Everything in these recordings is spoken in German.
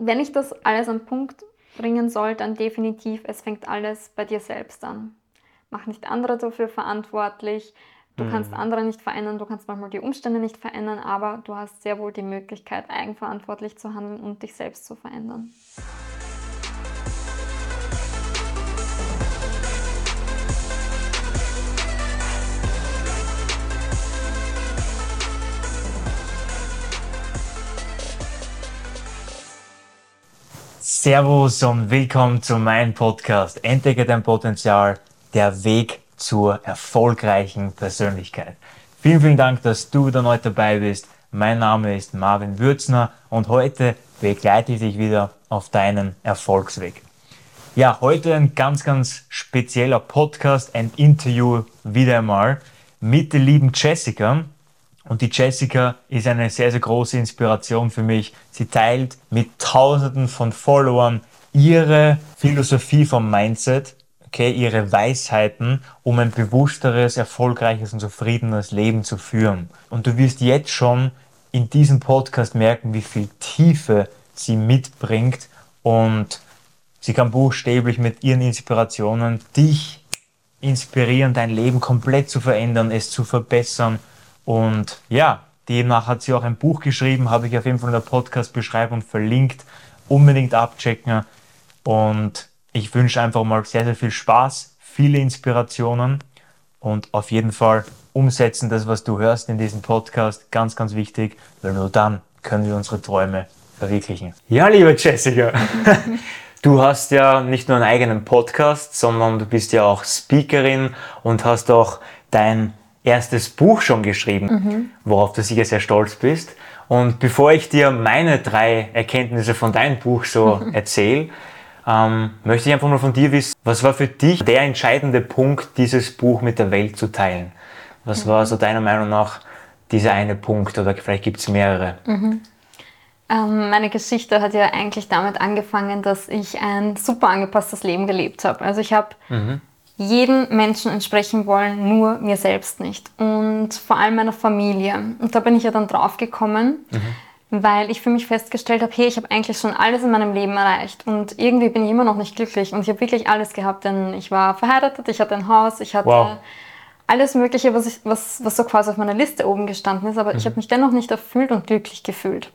wenn ich das alles am Punkt bringen soll, dann definitiv, es fängt alles bei dir selbst an. Mach nicht andere dafür verantwortlich. Du mhm. kannst andere nicht verändern, du kannst manchmal die Umstände nicht verändern, aber du hast sehr wohl die Möglichkeit, eigenverantwortlich zu handeln und dich selbst zu verändern. Servus und willkommen zu meinem Podcast Entdecke dein Potenzial, der Weg zur erfolgreichen Persönlichkeit. Vielen, vielen Dank, dass du wieder neu dabei bist. Mein Name ist Marvin Würzner und heute begleite ich dich wieder auf deinen Erfolgsweg. Ja, heute ein ganz, ganz spezieller Podcast, ein Interview wieder einmal mit der lieben Jessica. Und die Jessica ist eine sehr, sehr große Inspiration für mich. Sie teilt mit Tausenden von Followern ihre Philosophie vom Mindset, okay, ihre Weisheiten, um ein bewussteres, erfolgreiches und zufriedenes Leben zu führen. Und du wirst jetzt schon in diesem Podcast merken, wie viel Tiefe sie mitbringt und sie kann buchstäblich mit ihren Inspirationen dich inspirieren, dein Leben komplett zu verändern, es zu verbessern und ja, demnach hat sie auch ein Buch geschrieben, habe ich auf jeden Fall in der Podcast-Beschreibung verlinkt. Unbedingt abchecken. Und ich wünsche einfach mal sehr, sehr viel Spaß, viele Inspirationen und auf jeden Fall umsetzen das, was du hörst in diesem Podcast. Ganz, ganz wichtig, weil nur dann können wir unsere Träume verwirklichen. Ja, liebe Jessica, du hast ja nicht nur einen eigenen Podcast, sondern du bist ja auch Speakerin und hast auch dein erstes Buch schon geschrieben, mhm. worauf du sicher sehr stolz bist. Und bevor ich dir meine drei Erkenntnisse von deinem Buch so erzähle, ähm, möchte ich einfach nur von dir wissen, was war für dich der entscheidende Punkt, dieses Buch mit der Welt zu teilen? Was mhm. war so deiner Meinung nach dieser eine Punkt oder vielleicht gibt es mehrere? Mhm. Ähm, meine Geschichte hat ja eigentlich damit angefangen, dass ich ein super angepasstes Leben gelebt habe. Also ich habe mhm jedem Menschen entsprechen wollen, nur mir selbst nicht. Und vor allem meiner Familie. Und da bin ich ja dann drauf gekommen, mhm. weil ich für mich festgestellt habe, hey, ich habe eigentlich schon alles in meinem Leben erreicht. Und irgendwie bin ich immer noch nicht glücklich. Und ich habe wirklich alles gehabt, denn ich war verheiratet, ich hatte ein Haus, ich hatte wow. alles Mögliche, was, ich, was, was so quasi auf meiner Liste oben gestanden ist. Aber mhm. ich habe mich dennoch nicht erfüllt und glücklich gefühlt.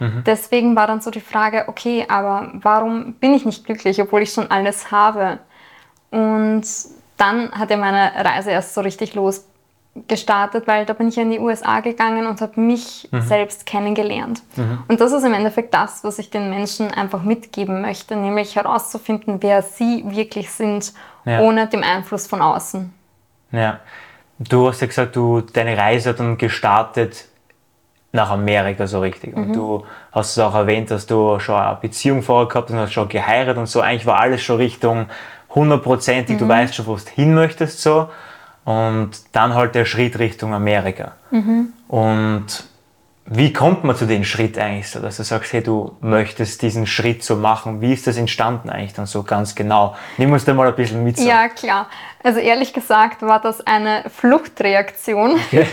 Mhm. Deswegen war dann so die Frage, okay, aber warum bin ich nicht glücklich, obwohl ich schon alles habe? Und dann hat ja meine Reise erst so richtig losgestartet, weil da bin ich in die USA gegangen und habe mich mhm. selbst kennengelernt. Mhm. Und das ist im Endeffekt das, was ich den Menschen einfach mitgeben möchte, nämlich herauszufinden, wer sie wirklich sind, ja. ohne dem Einfluss von außen. Ja, du hast ja gesagt, du deine Reise hat dann gestartet nach Amerika so richtig. Und mhm. du hast es auch erwähnt, dass du schon eine Beziehung vorher gehabt hast und hast schon geheiratet und so. Eigentlich war alles schon Richtung hundertprozentig, mhm. du weißt schon, wo du hin möchtest so. Und dann halt der Schritt Richtung Amerika. Mhm. Und wie kommt man zu dem Schritt eigentlich so, dass du sagst, hey, du möchtest diesen Schritt so machen? Wie ist das entstanden eigentlich dann so ganz genau? Nimm uns da mal ein bisschen mit. So. Ja, klar. Also ehrlich gesagt war das eine Fluchtreaktion. Okay.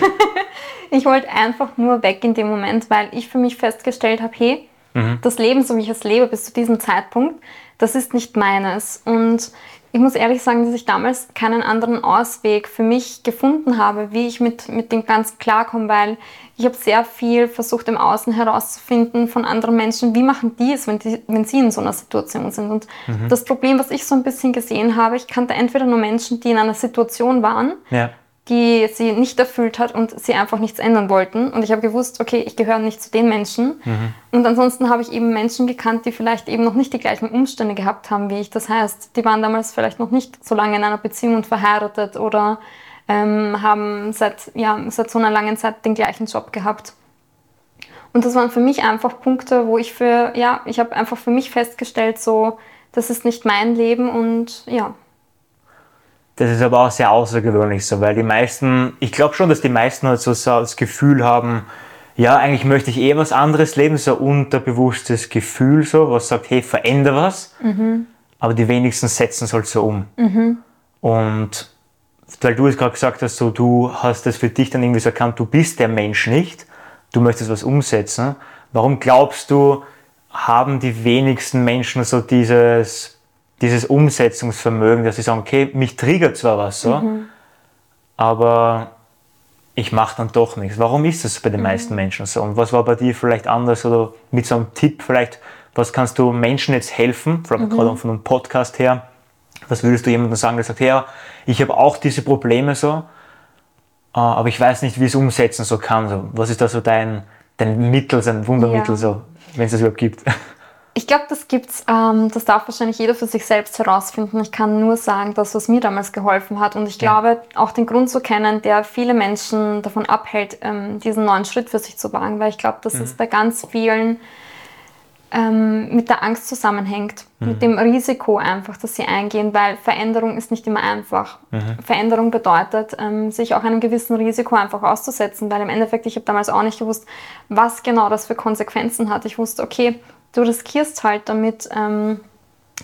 ich wollte einfach nur weg in dem Moment, weil ich für mich festgestellt habe, hey, mhm. das Leben, so wie ich es lebe bis zu diesem Zeitpunkt, das ist nicht meines. Und ich muss ehrlich sagen, dass ich damals keinen anderen Ausweg für mich gefunden habe, wie ich mit, mit dem ganz klarkomme, weil ich habe sehr viel versucht im Außen herauszufinden von anderen Menschen, wie machen die es, wenn, die, wenn sie in so einer Situation sind. Und mhm. das Problem, was ich so ein bisschen gesehen habe, ich kannte entweder nur Menschen, die in einer Situation waren, ja die sie nicht erfüllt hat und sie einfach nichts ändern wollten. Und ich habe gewusst, okay, ich gehöre nicht zu den Menschen. Mhm. Und ansonsten habe ich eben Menschen gekannt, die vielleicht eben noch nicht die gleichen Umstände gehabt haben wie ich. Das heißt, die waren damals vielleicht noch nicht so lange in einer Beziehung und verheiratet oder ähm, haben seit, ja, seit so einer langen Zeit den gleichen Job gehabt. Und das waren für mich einfach Punkte, wo ich für, ja, ich habe einfach für mich festgestellt, so, das ist nicht mein Leben und ja, das ist aber auch sehr außergewöhnlich so, weil die meisten, ich glaube schon, dass die meisten halt so das Gefühl haben, ja, eigentlich möchte ich eh was anderes leben, so ein unterbewusstes Gefühl, so, was sagt, hey, veränder was. Mhm. Aber die wenigsten setzen es halt so um. Mhm. Und weil du es gerade gesagt hast, so, du hast das für dich dann irgendwie so erkannt, du bist der Mensch nicht, du möchtest was umsetzen. Warum glaubst du, haben die wenigsten Menschen so dieses, dieses Umsetzungsvermögen, dass sie sagen, okay, mich triggert zwar was so, mhm. aber ich mache dann doch nichts. Warum ist das bei den mhm. meisten Menschen so? Und was war bei dir vielleicht anders oder mit so einem Tipp vielleicht, was kannst du Menschen jetzt helfen, mhm. gerade von einem Podcast her, was würdest du jemandem sagen, der sagt, ja, ich habe auch diese Probleme so, äh, aber ich weiß nicht, wie ich es umsetzen so kann. So, was ist da so dein, dein Mittel, sein Wundermittel, ja. so, wenn es das überhaupt gibt? Ich glaube, das gibt's. Ähm, das darf wahrscheinlich jeder für sich selbst herausfinden. Ich kann nur sagen, dass was mir damals geholfen hat. Und ich ja. glaube, auch den Grund zu kennen, der viele Menschen davon abhält, ähm, diesen neuen Schritt für sich zu wagen. Weil ich glaube, das mhm. ist bei ganz vielen ähm, mit der Angst zusammenhängt, mhm. mit dem Risiko einfach, dass sie eingehen, weil Veränderung ist nicht immer einfach. Mhm. Veränderung bedeutet, ähm, sich auch einem gewissen Risiko einfach auszusetzen, weil im Endeffekt, ich habe damals auch nicht gewusst, was genau das für Konsequenzen hat. Ich wusste, okay, du riskierst halt damit, ähm,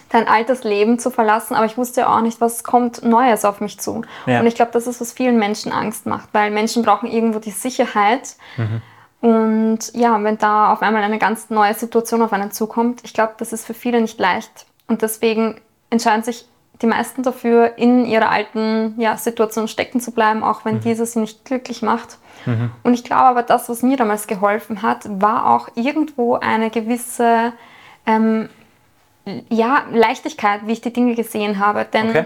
dein altes Leben zu verlassen, aber ich wusste ja auch nicht, was kommt Neues auf mich zu. Ja. Und ich glaube, das ist, was vielen Menschen Angst macht, weil Menschen brauchen irgendwo die Sicherheit. Mhm. Und ja, wenn da auf einmal eine ganz neue Situation auf einen zukommt, ich glaube, das ist für viele nicht leicht. Und deswegen entscheiden sich die meisten dafür, in ihrer alten ja, Situation stecken zu bleiben, auch wenn mhm. diese sie nicht glücklich macht. Mhm. Und ich glaube aber, das, was mir damals geholfen hat, war auch irgendwo eine gewisse ähm, ja, Leichtigkeit, wie ich die Dinge gesehen habe. Denn okay.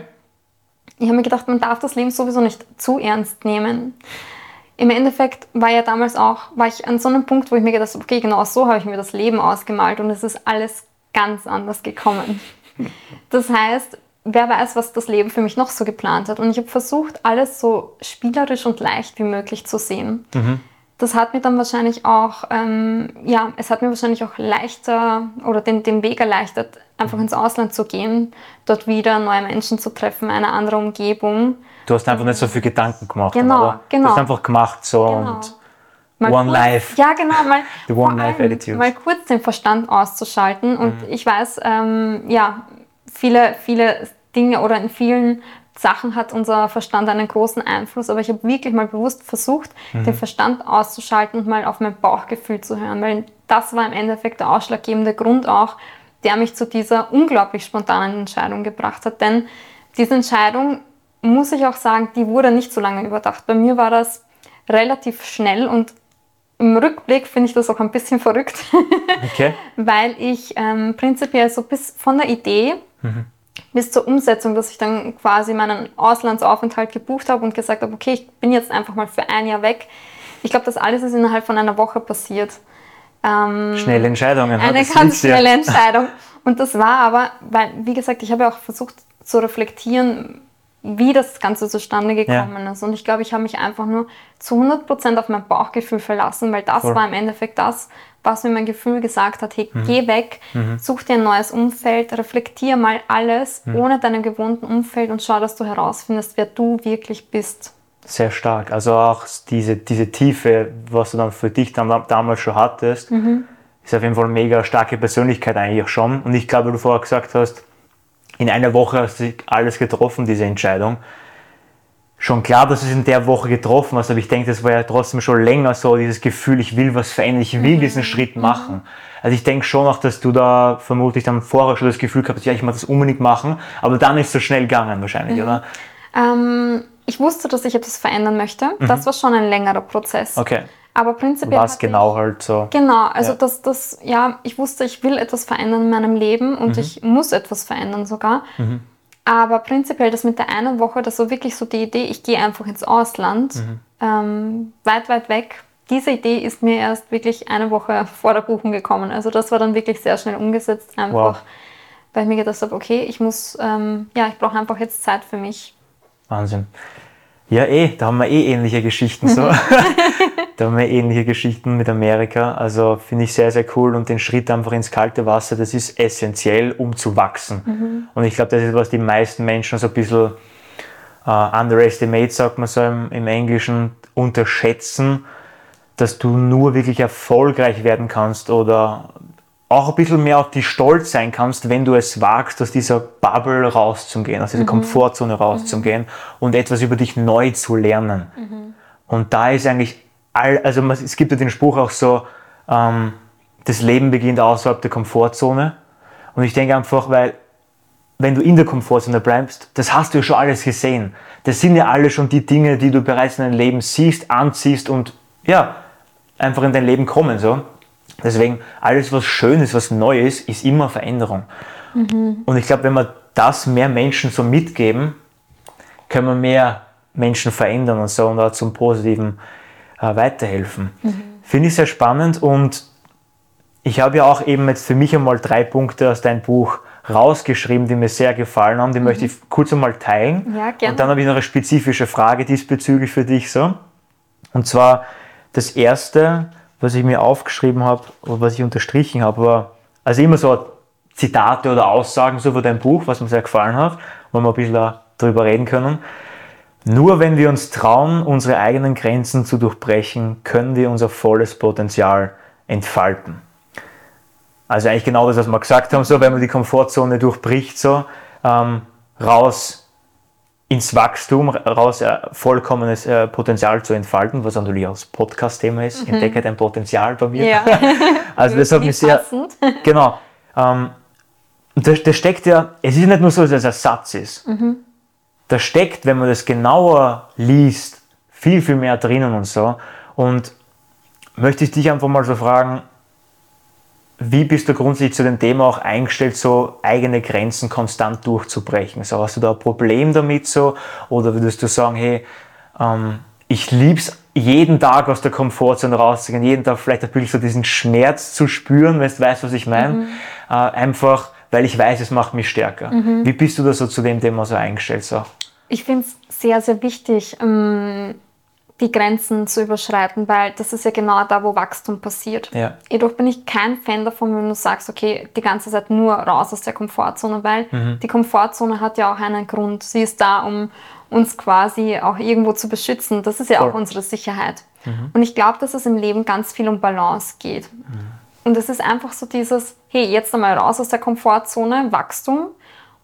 ich habe mir gedacht, man darf das Leben sowieso nicht zu ernst nehmen im Endeffekt war ja damals auch, war ich an so einem Punkt, wo ich mir gedacht habe, okay, genau so habe ich mir das Leben ausgemalt und es ist alles ganz anders gekommen. Das heißt, wer weiß, was das Leben für mich noch so geplant hat. Und ich habe versucht, alles so spielerisch und leicht wie möglich zu sehen. Mhm. Das hat mir dann wahrscheinlich auch, ähm, ja, es hat mir wahrscheinlich auch leichter oder den, den Weg erleichtert, einfach ins Ausland zu gehen, dort wieder neue Menschen zu treffen, eine andere Umgebung Du hast einfach nicht so viel Gedanken gemacht. Genau, oder? genau. Du hast einfach gemacht so genau. und mal One kurz, Life. Ja, genau. Mal, The One Life Attitude. Mal kurz den Verstand auszuschalten. Und mhm. ich weiß, ähm, ja, viele, viele Dinge oder in vielen Sachen hat unser Verstand einen großen Einfluss, aber ich habe wirklich mal bewusst versucht, mhm. den Verstand auszuschalten und mal auf mein Bauchgefühl zu hören, weil das war im Endeffekt der ausschlaggebende Grund auch, der mich zu dieser unglaublich spontanen Entscheidung gebracht hat. Denn diese Entscheidung muss ich auch sagen, die wurde nicht so lange überdacht. Bei mir war das relativ schnell und im Rückblick finde ich das auch ein bisschen verrückt, okay. weil ich ähm, prinzipiell so bis von der Idee mhm. bis zur Umsetzung, dass ich dann quasi meinen Auslandsaufenthalt gebucht habe und gesagt habe, okay, ich bin jetzt einfach mal für ein Jahr weg. Ich glaube, das alles ist innerhalb von einer Woche passiert. Ähm, schnelle Entscheidungen. Eine ganz schnelle Entscheidung. Und das war aber, weil, wie gesagt, ich habe ja auch versucht zu reflektieren, wie das Ganze zustande gekommen ja. ist. Und ich glaube, ich habe mich einfach nur zu 100% auf mein Bauchgefühl verlassen, weil das Voll. war im Endeffekt das, was mir mein Gefühl gesagt hat, hey, mhm. geh weg, mhm. such dir ein neues Umfeld, reflektier mal alles mhm. ohne deinem gewohnten Umfeld und schau, dass du herausfindest, wer du wirklich bist. Sehr stark. Also auch diese, diese Tiefe, was du dann für dich dann, damals schon hattest, mhm. ist auf jeden Fall eine mega starke Persönlichkeit eigentlich schon. Und ich glaube, du vorher gesagt hast, in einer Woche hast du alles getroffen, diese Entscheidung. Schon klar, dass du es in der Woche getroffen hast, aber ich denke, das war ja trotzdem schon länger so, dieses Gefühl, ich will was verändern, ich will mhm. diesen Schritt machen. Also ich denke schon auch, dass du da vermutlich dann vorher schon das Gefühl gehabt hast, ja, ich muss das unbedingt machen, aber dann ist es so schnell gegangen wahrscheinlich, mhm. oder? Ähm, ich wusste, dass ich etwas verändern möchte. Mhm. Das war schon ein längerer Prozess. Okay. Aber prinzipiell. Was genau halt so. Genau, also ja. das, das, ja, ich wusste, ich will etwas verändern in meinem Leben und mhm. ich muss etwas verändern sogar. Aber prinzipiell das mit der einen Woche, das war wirklich so die Idee, ich gehe einfach ins Ausland, mhm. ähm, weit, weit weg. Diese Idee ist mir erst wirklich eine Woche vor der Buchung gekommen. Also das war dann wirklich sehr schnell umgesetzt, einfach, wow. weil ich mir gedacht habe, okay, ich muss, ähm, ja, ich brauche einfach jetzt Zeit für mich. Wahnsinn. Ja, eh, da haben wir eh ähnliche Geschichten so. da haben wir eh ähnliche Geschichten mit Amerika. Also finde ich sehr, sehr cool und den Schritt einfach ins kalte Wasser, das ist essentiell, um zu wachsen. Mhm. Und ich glaube, das ist, was die meisten Menschen so ein bisschen uh, underestimate, sagt man so im, im Englischen, unterschätzen, dass du nur wirklich erfolgreich werden kannst oder auch ein bisschen mehr auf dich stolz sein kannst, wenn du es wagst, aus dieser Bubble rauszugehen, aus dieser mhm. Komfortzone rauszugehen mhm. und etwas über dich neu zu lernen. Mhm. Und da ist eigentlich, all, also es gibt ja den Spruch auch so, ähm, das Leben beginnt außerhalb der Komfortzone. Und ich denke einfach, weil wenn du in der Komfortzone bleibst, das hast du ja schon alles gesehen. Das sind ja alle schon die Dinge, die du bereits in deinem Leben siehst, anziehst und ja, einfach in dein Leben kommen. So. Deswegen, alles, was schön ist, was neu ist, ist immer Veränderung. Mhm. Und ich glaube, wenn wir das mehr Menschen so mitgeben, können wir mehr Menschen verändern und so und auch zum Positiven äh, weiterhelfen. Mhm. Finde ich sehr spannend und ich habe ja auch eben jetzt für mich einmal drei Punkte aus deinem Buch rausgeschrieben, die mir sehr gefallen haben. Die mhm. möchte ich kurz einmal teilen. Ja, gerne. Und dann habe ich noch eine spezifische Frage diesbezüglich für dich. So. Und zwar das erste, was ich mir aufgeschrieben habe oder was ich unterstrichen habe, war also immer so Zitate oder Aussagen so von deinem Buch, was mir sehr gefallen hat, wo wir ein bisschen darüber reden können. Nur wenn wir uns trauen, unsere eigenen Grenzen zu durchbrechen, können wir unser volles Potenzial entfalten. Also eigentlich genau das, was wir gesagt haben, so wenn man die Komfortzone durchbricht, so ähm, raus ins Wachstum, raus äh, vollkommenes äh, Potenzial zu entfalten, was natürlich auch das Podcast-Thema ist. Mhm. Entdecke dein Potenzial bei mir. Ja. also das hat mich sehr. Genau. Ähm, das, das, steckt ja, es ist nicht nur so, dass es ein Satz ist. Mhm. Da steckt, wenn man das genauer liest, viel, viel mehr drinnen und so. Und möchte ich dich einfach mal so fragen, wie bist du grundsätzlich zu dem Thema auch eingestellt, so eigene Grenzen konstant durchzubrechen? So, hast du da ein Problem damit so? Oder würdest du sagen, hey, ähm, ich es jeden Tag aus der Komfortzone rauszugehen, jeden Tag vielleicht ein bisschen so diesen Schmerz zu spüren, wenn du weißt, was ich meine. Mhm. Äh, einfach, weil ich weiß, es macht mich stärker. Mhm. Wie bist du da so zu dem Thema so eingestellt? So? Ich finde es sehr, sehr wichtig, ähm, die Grenzen zu überschreiten, weil das ist ja genau da, wo Wachstum passiert. Ja. Jedoch bin ich kein Fan davon, wenn du sagst, okay, die ganze Zeit nur raus aus der Komfortzone, weil mhm. die Komfortzone hat ja auch einen Grund. Sie ist da, um uns quasi auch irgendwo zu beschützen. Das ist ja Voll. auch unsere Sicherheit. Mhm. Und ich glaube, dass es im Leben ganz viel um Balance geht. Mhm. Und es ist einfach so dieses, hey, jetzt einmal raus aus der Komfortzone, Wachstum,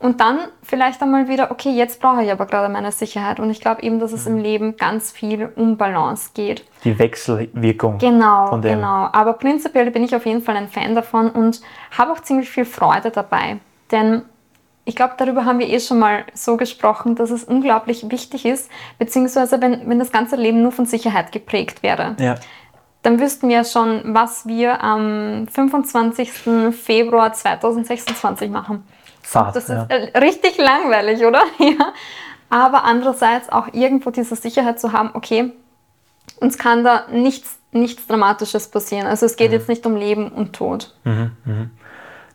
und dann vielleicht einmal wieder, okay, jetzt brauche ich aber gerade meine Sicherheit. Und ich glaube eben, dass es im mhm. Leben ganz viel um Balance geht. Die Wechselwirkung. Genau, von dem. genau. Aber prinzipiell bin ich auf jeden Fall ein Fan davon und habe auch ziemlich viel Freude dabei. Denn ich glaube, darüber haben wir eh schon mal so gesprochen, dass es unglaublich wichtig ist, beziehungsweise wenn, wenn das ganze Leben nur von Sicherheit geprägt wäre. Ja. Dann wüssten wir schon, was wir am 25. Februar 2026 machen. Fahrt. Das ja. ist äh, richtig langweilig, oder? ja. Aber andererseits auch irgendwo diese Sicherheit zu haben, okay, uns kann da nichts, nichts Dramatisches passieren. Also es geht mhm. jetzt nicht um Leben und Tod. Mhm, mhm.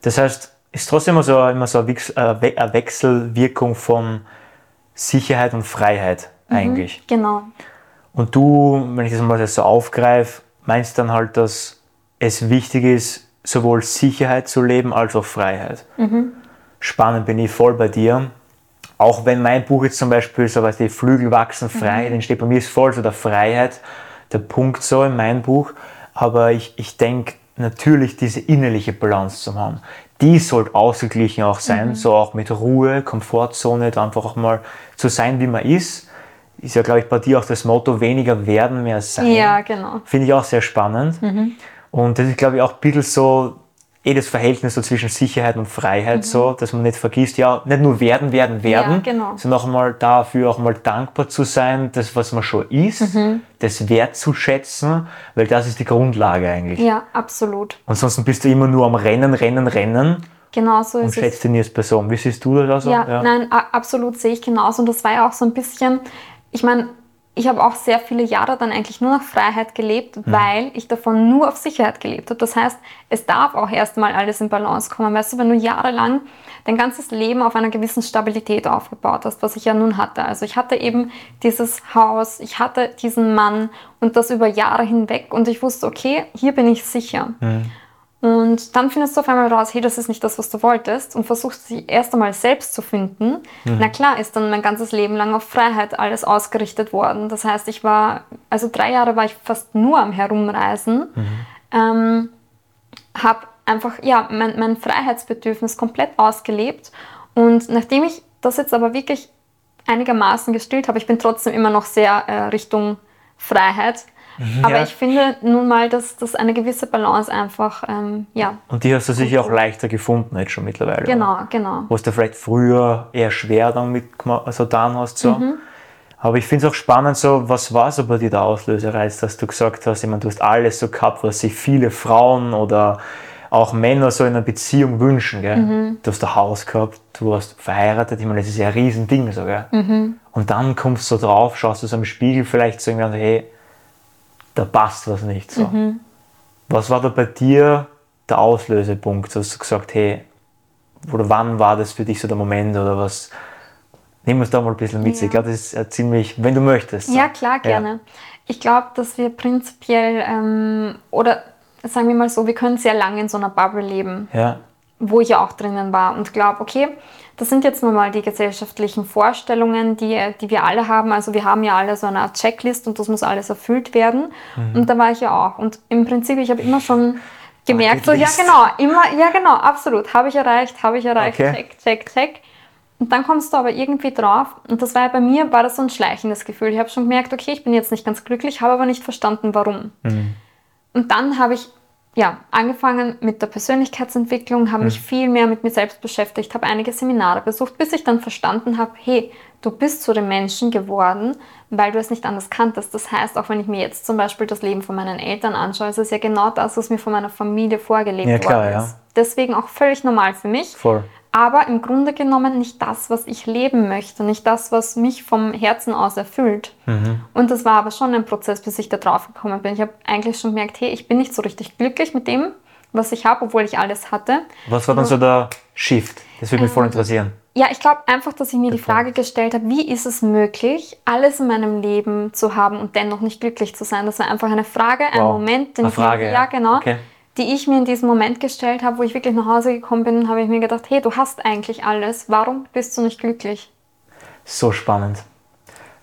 Das heißt, ist trotzdem immer so, immer so eine äh, Wechselwirkung von Sicherheit und Freiheit mhm, eigentlich. genau. Und du, wenn ich das mal so aufgreife, meinst dann halt, dass es wichtig ist, sowohl Sicherheit zu leben als auch Freiheit. Mhm spannend, bin ich voll bei dir. Auch wenn mein Buch jetzt zum Beispiel so was die Flügel wachsen frei, mhm. dann steht bei mir ist voll so der Freiheit, der Punkt so in meinem Buch. Aber ich, ich denke natürlich diese innerliche Balance zu haben. Die sollte ausgeglichen auch sein, mhm. so auch mit Ruhe, Komfortzone, da einfach auch mal zu sein, wie man ist. Ist ja, glaube ich, bei dir auch das Motto, weniger werden, mehr sein. Ja, genau. Finde ich auch sehr spannend. Mhm. Und das ist, glaube ich, auch ein bisschen so eh das Verhältnis so zwischen Sicherheit und Freiheit mhm. so, dass man nicht vergisst, ja, nicht nur werden, werden, werden, ja, genau. sondern auch einmal dafür auch mal dankbar zu sein, das, was man schon ist, mhm. das wertzuschätzen, weil das ist die Grundlage eigentlich. Ja, absolut. Ansonsten bist du immer nur am Rennen, Rennen, Rennen. Genau so ist und schätzt dich nie als Person. Wie siehst du das? Ja, ja, nein, absolut sehe ich genauso. Und das war ja auch so ein bisschen, ich meine, ich habe auch sehr viele Jahre dann eigentlich nur nach Freiheit gelebt, mhm. weil ich davon nur auf Sicherheit gelebt habe. Das heißt, es darf auch erstmal alles in Balance kommen. Weißt du, wenn du jahrelang dein ganzes Leben auf einer gewissen Stabilität aufgebaut hast, was ich ja nun hatte. Also ich hatte eben dieses Haus, ich hatte diesen Mann und das über Jahre hinweg und ich wusste, okay, hier bin ich sicher. Mhm. Und dann findest du auf einmal raus, hey, das ist nicht das, was du wolltest und versuchst sie erst einmal selbst zu finden. Mhm. Na klar, ist dann mein ganzes Leben lang auf Freiheit alles ausgerichtet worden. Das heißt, ich war, also drei Jahre war ich fast nur am Herumreisen, mhm. ähm, habe einfach, ja, mein, mein Freiheitsbedürfnis komplett ausgelebt. Und nachdem ich das jetzt aber wirklich einigermaßen gestillt habe, ich bin trotzdem immer noch sehr äh, Richtung Freiheit, Mhm, Aber ich finde nun mal, dass das eine gewisse Balance einfach, ähm, ja. Und die hast du sicher auch leichter gefunden jetzt schon mittlerweile. Genau, oder? genau. Was du vielleicht früher eher schwer damit so getan hast. So. Mhm. Aber ich finde es auch spannend, so, was war so bei dir der Auslösereiz, dass du gesagt hast, ich meine, du hast alles so gehabt, was sich viele Frauen oder auch Männer so in einer Beziehung wünschen. Gell? Mhm. Du hast ein Haus gehabt, du hast verheiratet, ich meine, das ist ja ein Riesending. So, gell? Mhm. Und dann kommst du so drauf, schaust du so im Spiegel vielleicht so irgendwie, hey, da passt was nicht. So. Mhm. Was war da bei dir der Auslösepunkt? Hast du gesagt, hey, oder wann war das für dich so der Moment oder was? Nehmen wir es da mal ein bisschen mit. Ja. Ich glaube, das ist ziemlich, wenn du möchtest. So. Ja, klar, gerne. Ja. Ich glaube, dass wir prinzipiell, ähm, oder sagen wir mal so, wir können sehr lange in so einer Bubble leben, ja. Wo ich ja auch drinnen war und glaube, okay, das sind jetzt nur mal die gesellschaftlichen Vorstellungen, die, die wir alle haben. Also wir haben ja alle so eine Art Checklist und das muss alles erfüllt werden. Mhm. Und da war ich ja auch. Und im Prinzip, ich habe immer schon gemerkt, so, ja genau, immer, ja genau, absolut, habe ich erreicht, habe ich erreicht, okay. check, check, check. Und dann kommst du aber irgendwie drauf, und das war ja bei mir, war das so ein schleichendes Gefühl. Ich habe schon gemerkt, okay, ich bin jetzt nicht ganz glücklich, habe aber nicht verstanden, warum. Mhm. Und dann habe ich ja, angefangen mit der Persönlichkeitsentwicklung, habe mhm. mich viel mehr mit mir selbst beschäftigt, habe einige Seminare besucht, bis ich dann verstanden habe, hey, du bist zu dem Menschen geworden, weil du es nicht anders kanntest. Das heißt, auch wenn ich mir jetzt zum Beispiel das Leben von meinen Eltern anschaue, ist es ja genau das, was mir von meiner Familie vorgelebt ja, klar, worden ist. Ja. Deswegen auch völlig normal für mich. Voll aber im Grunde genommen nicht das, was ich leben möchte, nicht das, was mich vom Herzen aus erfüllt. Mhm. Und das war aber schon ein Prozess, bis ich da drauf gekommen bin. Ich habe eigentlich schon gemerkt, hey, ich bin nicht so richtig glücklich mit dem, was ich habe, obwohl ich alles hatte. Was war dann so der Shift? Das würde mich ähm, voll interessieren. Ja, ich glaube einfach, dass ich mir die Frage gestellt habe, wie ist es möglich, alles in meinem Leben zu haben und dennoch nicht glücklich zu sein? Das war einfach eine Frage, ein wow. Moment, den eine Frage, ich, ja, genau. Okay die ich mir in diesem Moment gestellt habe, wo ich wirklich nach Hause gekommen bin, habe ich mir gedacht, hey, du hast eigentlich alles, warum bist du nicht glücklich? So spannend.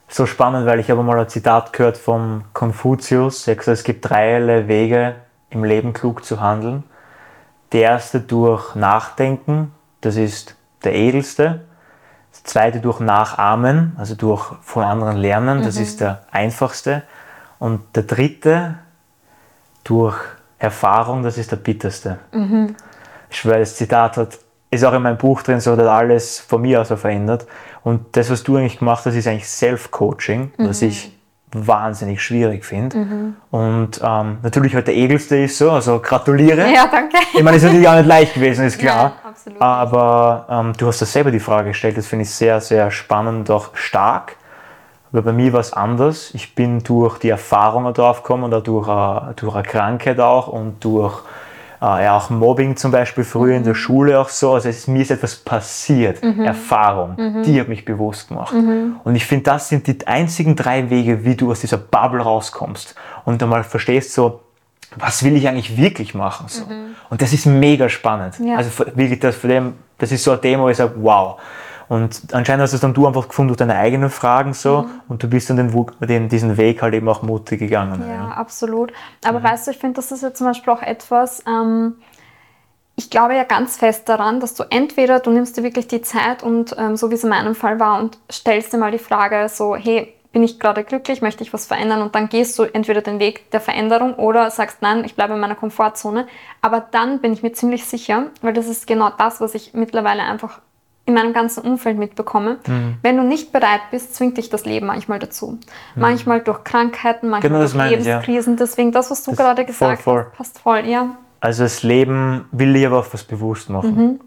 So spannend, weil ich habe mal ein Zitat gehört von Konfuzius. Er hat gesagt, es gibt drei Wege im Leben klug zu handeln. Der erste durch Nachdenken, das ist der edelste. Das zweite durch Nachahmen, also durch von anderen lernen, das mhm. ist der einfachste. Und der dritte durch Erfahrung, das ist der bitterste. Mhm. Ich schwöre, das Zitat hat, ist auch in meinem Buch drin, so hat alles von mir aus so verändert. Und das, was du eigentlich gemacht hast, ist eigentlich Self-Coaching, mhm. was ich wahnsinnig schwierig finde. Mhm. Und ähm, natürlich halt der Edelste ist so, also gratuliere. Ja, danke. Ich meine, es ist natürlich auch nicht leicht gewesen, ist klar. Absolut. Aber ähm, du hast das selber die Frage gestellt, das finde ich sehr, sehr spannend und auch stark. Aber bei mir war es anders. Ich bin durch die Erfahrungen drauf gekommen und auch durch, eine, durch eine Krankheit auch und durch äh, ja, auch Mobbing zum Beispiel früher mhm. in der mhm. Schule auch so. Also es, mir ist etwas passiert, mhm. Erfahrung, mhm. die hat mich bewusst gemacht. Mhm. Und ich finde, das sind die einzigen drei Wege, wie du aus dieser Bubble rauskommst und einmal verstehst so, was will ich eigentlich wirklich machen? So. Mhm. Und das ist mega spannend. Ja. Also wirklich, das, dem, das ist so ein Thema, wo ich sage, wow. Und anscheinend hast es dann du einfach gefunden durch deine eigenen Fragen so mhm. und du bist dann den, den, diesen Weg halt eben auch mutig gegangen. Ja, ja. absolut. Aber mhm. weißt du, ich finde, das ist ja zum Beispiel auch etwas, ähm, ich glaube ja ganz fest daran, dass du entweder, du nimmst dir wirklich die Zeit und ähm, so wie es in meinem Fall war und stellst dir mal die Frage so, hey, bin ich gerade glücklich, möchte ich was verändern und dann gehst du entweder den Weg der Veränderung oder sagst, nein, ich bleibe in meiner Komfortzone. Aber dann bin ich mir ziemlich sicher, weil das ist genau das, was ich mittlerweile einfach in meinem ganzen Umfeld mitbekomme. Mhm. Wenn du nicht bereit bist, zwingt dich das Leben manchmal dazu. Mhm. Manchmal durch Krankheiten, manchmal genau, durch Lebenskrisen. Ich, ja. Deswegen das, was du das gerade gesagt voll, voll. hast, passt voll, ja. Also das Leben will dir aber auch was bewusst machen. Mhm.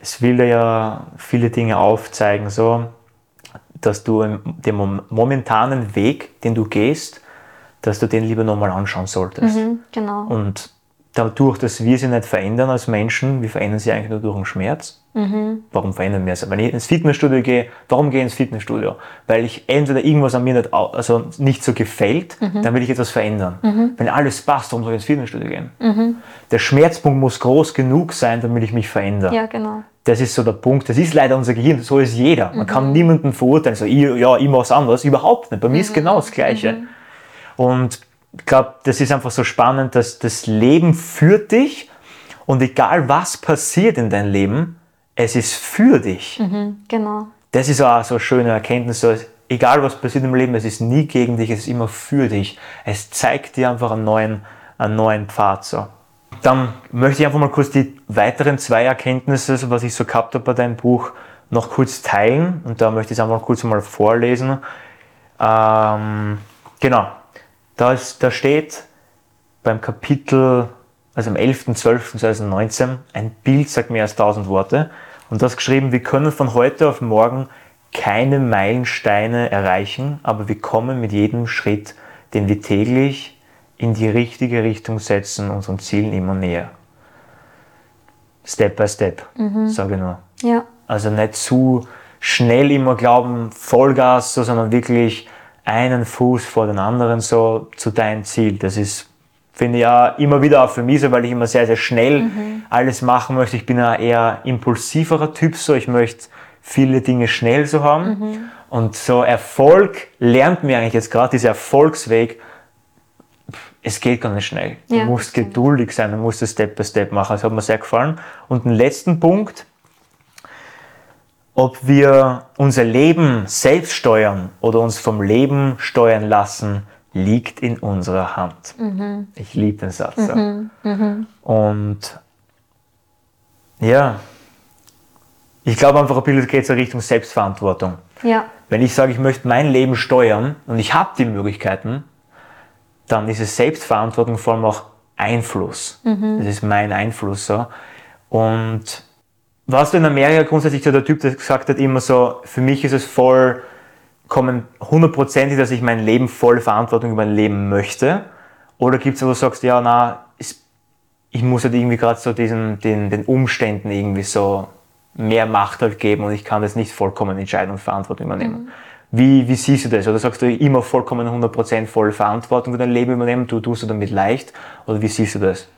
Es will dir ja viele Dinge aufzeigen, so, dass du den momentanen Weg, den du gehst, dass du den lieber nochmal anschauen solltest. Mhm, genau. Und dadurch, dass wir sie nicht verändern als Menschen, wir verändern sie eigentlich nur durch den Schmerz. Mhm. Warum verändern wir es? Wenn ich ins Fitnessstudio gehe, warum gehe ich ins Fitnessstudio? Weil ich entweder irgendwas an mir nicht, also nicht so gefällt, mhm. dann will ich etwas verändern. Mhm. Wenn alles passt, warum soll ich ins Fitnessstudio gehen? Mhm. Der Schmerzpunkt muss groß genug sein, damit ich mich verändere. Ja, genau. Das ist so der Punkt. Das ist leider unser Gehirn. So ist jeder. Man kann mhm. niemanden verurteilen. So, ich, ja, ich mache es anders. Überhaupt nicht. Bei mir ist mhm. genau das Gleiche. Und ich glaube, das ist einfach so spannend, dass das Leben führt dich und egal was passiert in deinem Leben, es ist für dich. Mhm, genau. Das ist auch so eine schöne Erkenntnis. So, egal was passiert im Leben, es ist nie gegen dich, es ist immer für dich. Es zeigt dir einfach einen neuen, einen neuen Pfad. So. Dann möchte ich einfach mal kurz die weiteren zwei Erkenntnisse, was ich so gehabt habe bei deinem Buch, noch kurz teilen. Und da möchte ich es einfach kurz mal vorlesen. Ähm, genau. Da, ist, da steht beim Kapitel, also am 11.12.2019, ein Bild sagt mehr als tausend Worte. Und das geschrieben, wir können von heute auf morgen keine Meilensteine erreichen, aber wir kommen mit jedem Schritt, den wir täglich in die richtige Richtung setzen, unseren Zielen immer näher. Step by step, mhm. sage ich nur. Ja. Also nicht zu schnell immer glauben, Vollgas, so, sondern wirklich einen Fuß vor den anderen so zu deinem Ziel. Das ist, ich ja immer wieder auch für mich so, weil ich immer sehr, sehr schnell mhm. alles machen möchte. Ich bin ein eher impulsiverer Typ, so ich möchte viele Dinge schnell so haben. Mhm. Und so Erfolg lernt mir eigentlich jetzt gerade dieser Erfolgsweg, es geht gar nicht schnell. Du ja, musst geduldig sein, du musst es Step by Step machen. Das hat mir sehr gefallen. Und den letzten Punkt, ob wir unser Leben selbst steuern oder uns vom Leben steuern lassen, liegt in unserer Hand. Mhm. Ich liebe den Satz. Mhm. Mhm. Und ja, ich glaube einfach, ein bisschen geht es in Richtung Selbstverantwortung. Ja. Wenn ich sage, ich möchte mein Leben steuern und ich habe die Möglichkeiten, dann ist es Selbstverantwortung vor allem auch Einfluss. Mhm. Das ist mein Einfluss. So. Und warst du in Amerika grundsätzlich so der Typ, der gesagt hat immer so, für mich ist es vollkommen hundertprozentig, dass ich mein Leben voll Verantwortung über mein Leben möchte? Oder gibt es, wo du sagst, ja, na, ich muss halt irgendwie gerade so diesen, den, den Umständen irgendwie so mehr Macht halt geben und ich kann das nicht vollkommen Entscheidung und Verantwortung übernehmen. Mhm. Wie, wie siehst du das? Oder sagst du immer vollkommen 100% voll Verantwortung für dein Leben übernehmen? Du tust du damit leicht? Oder wie siehst du das?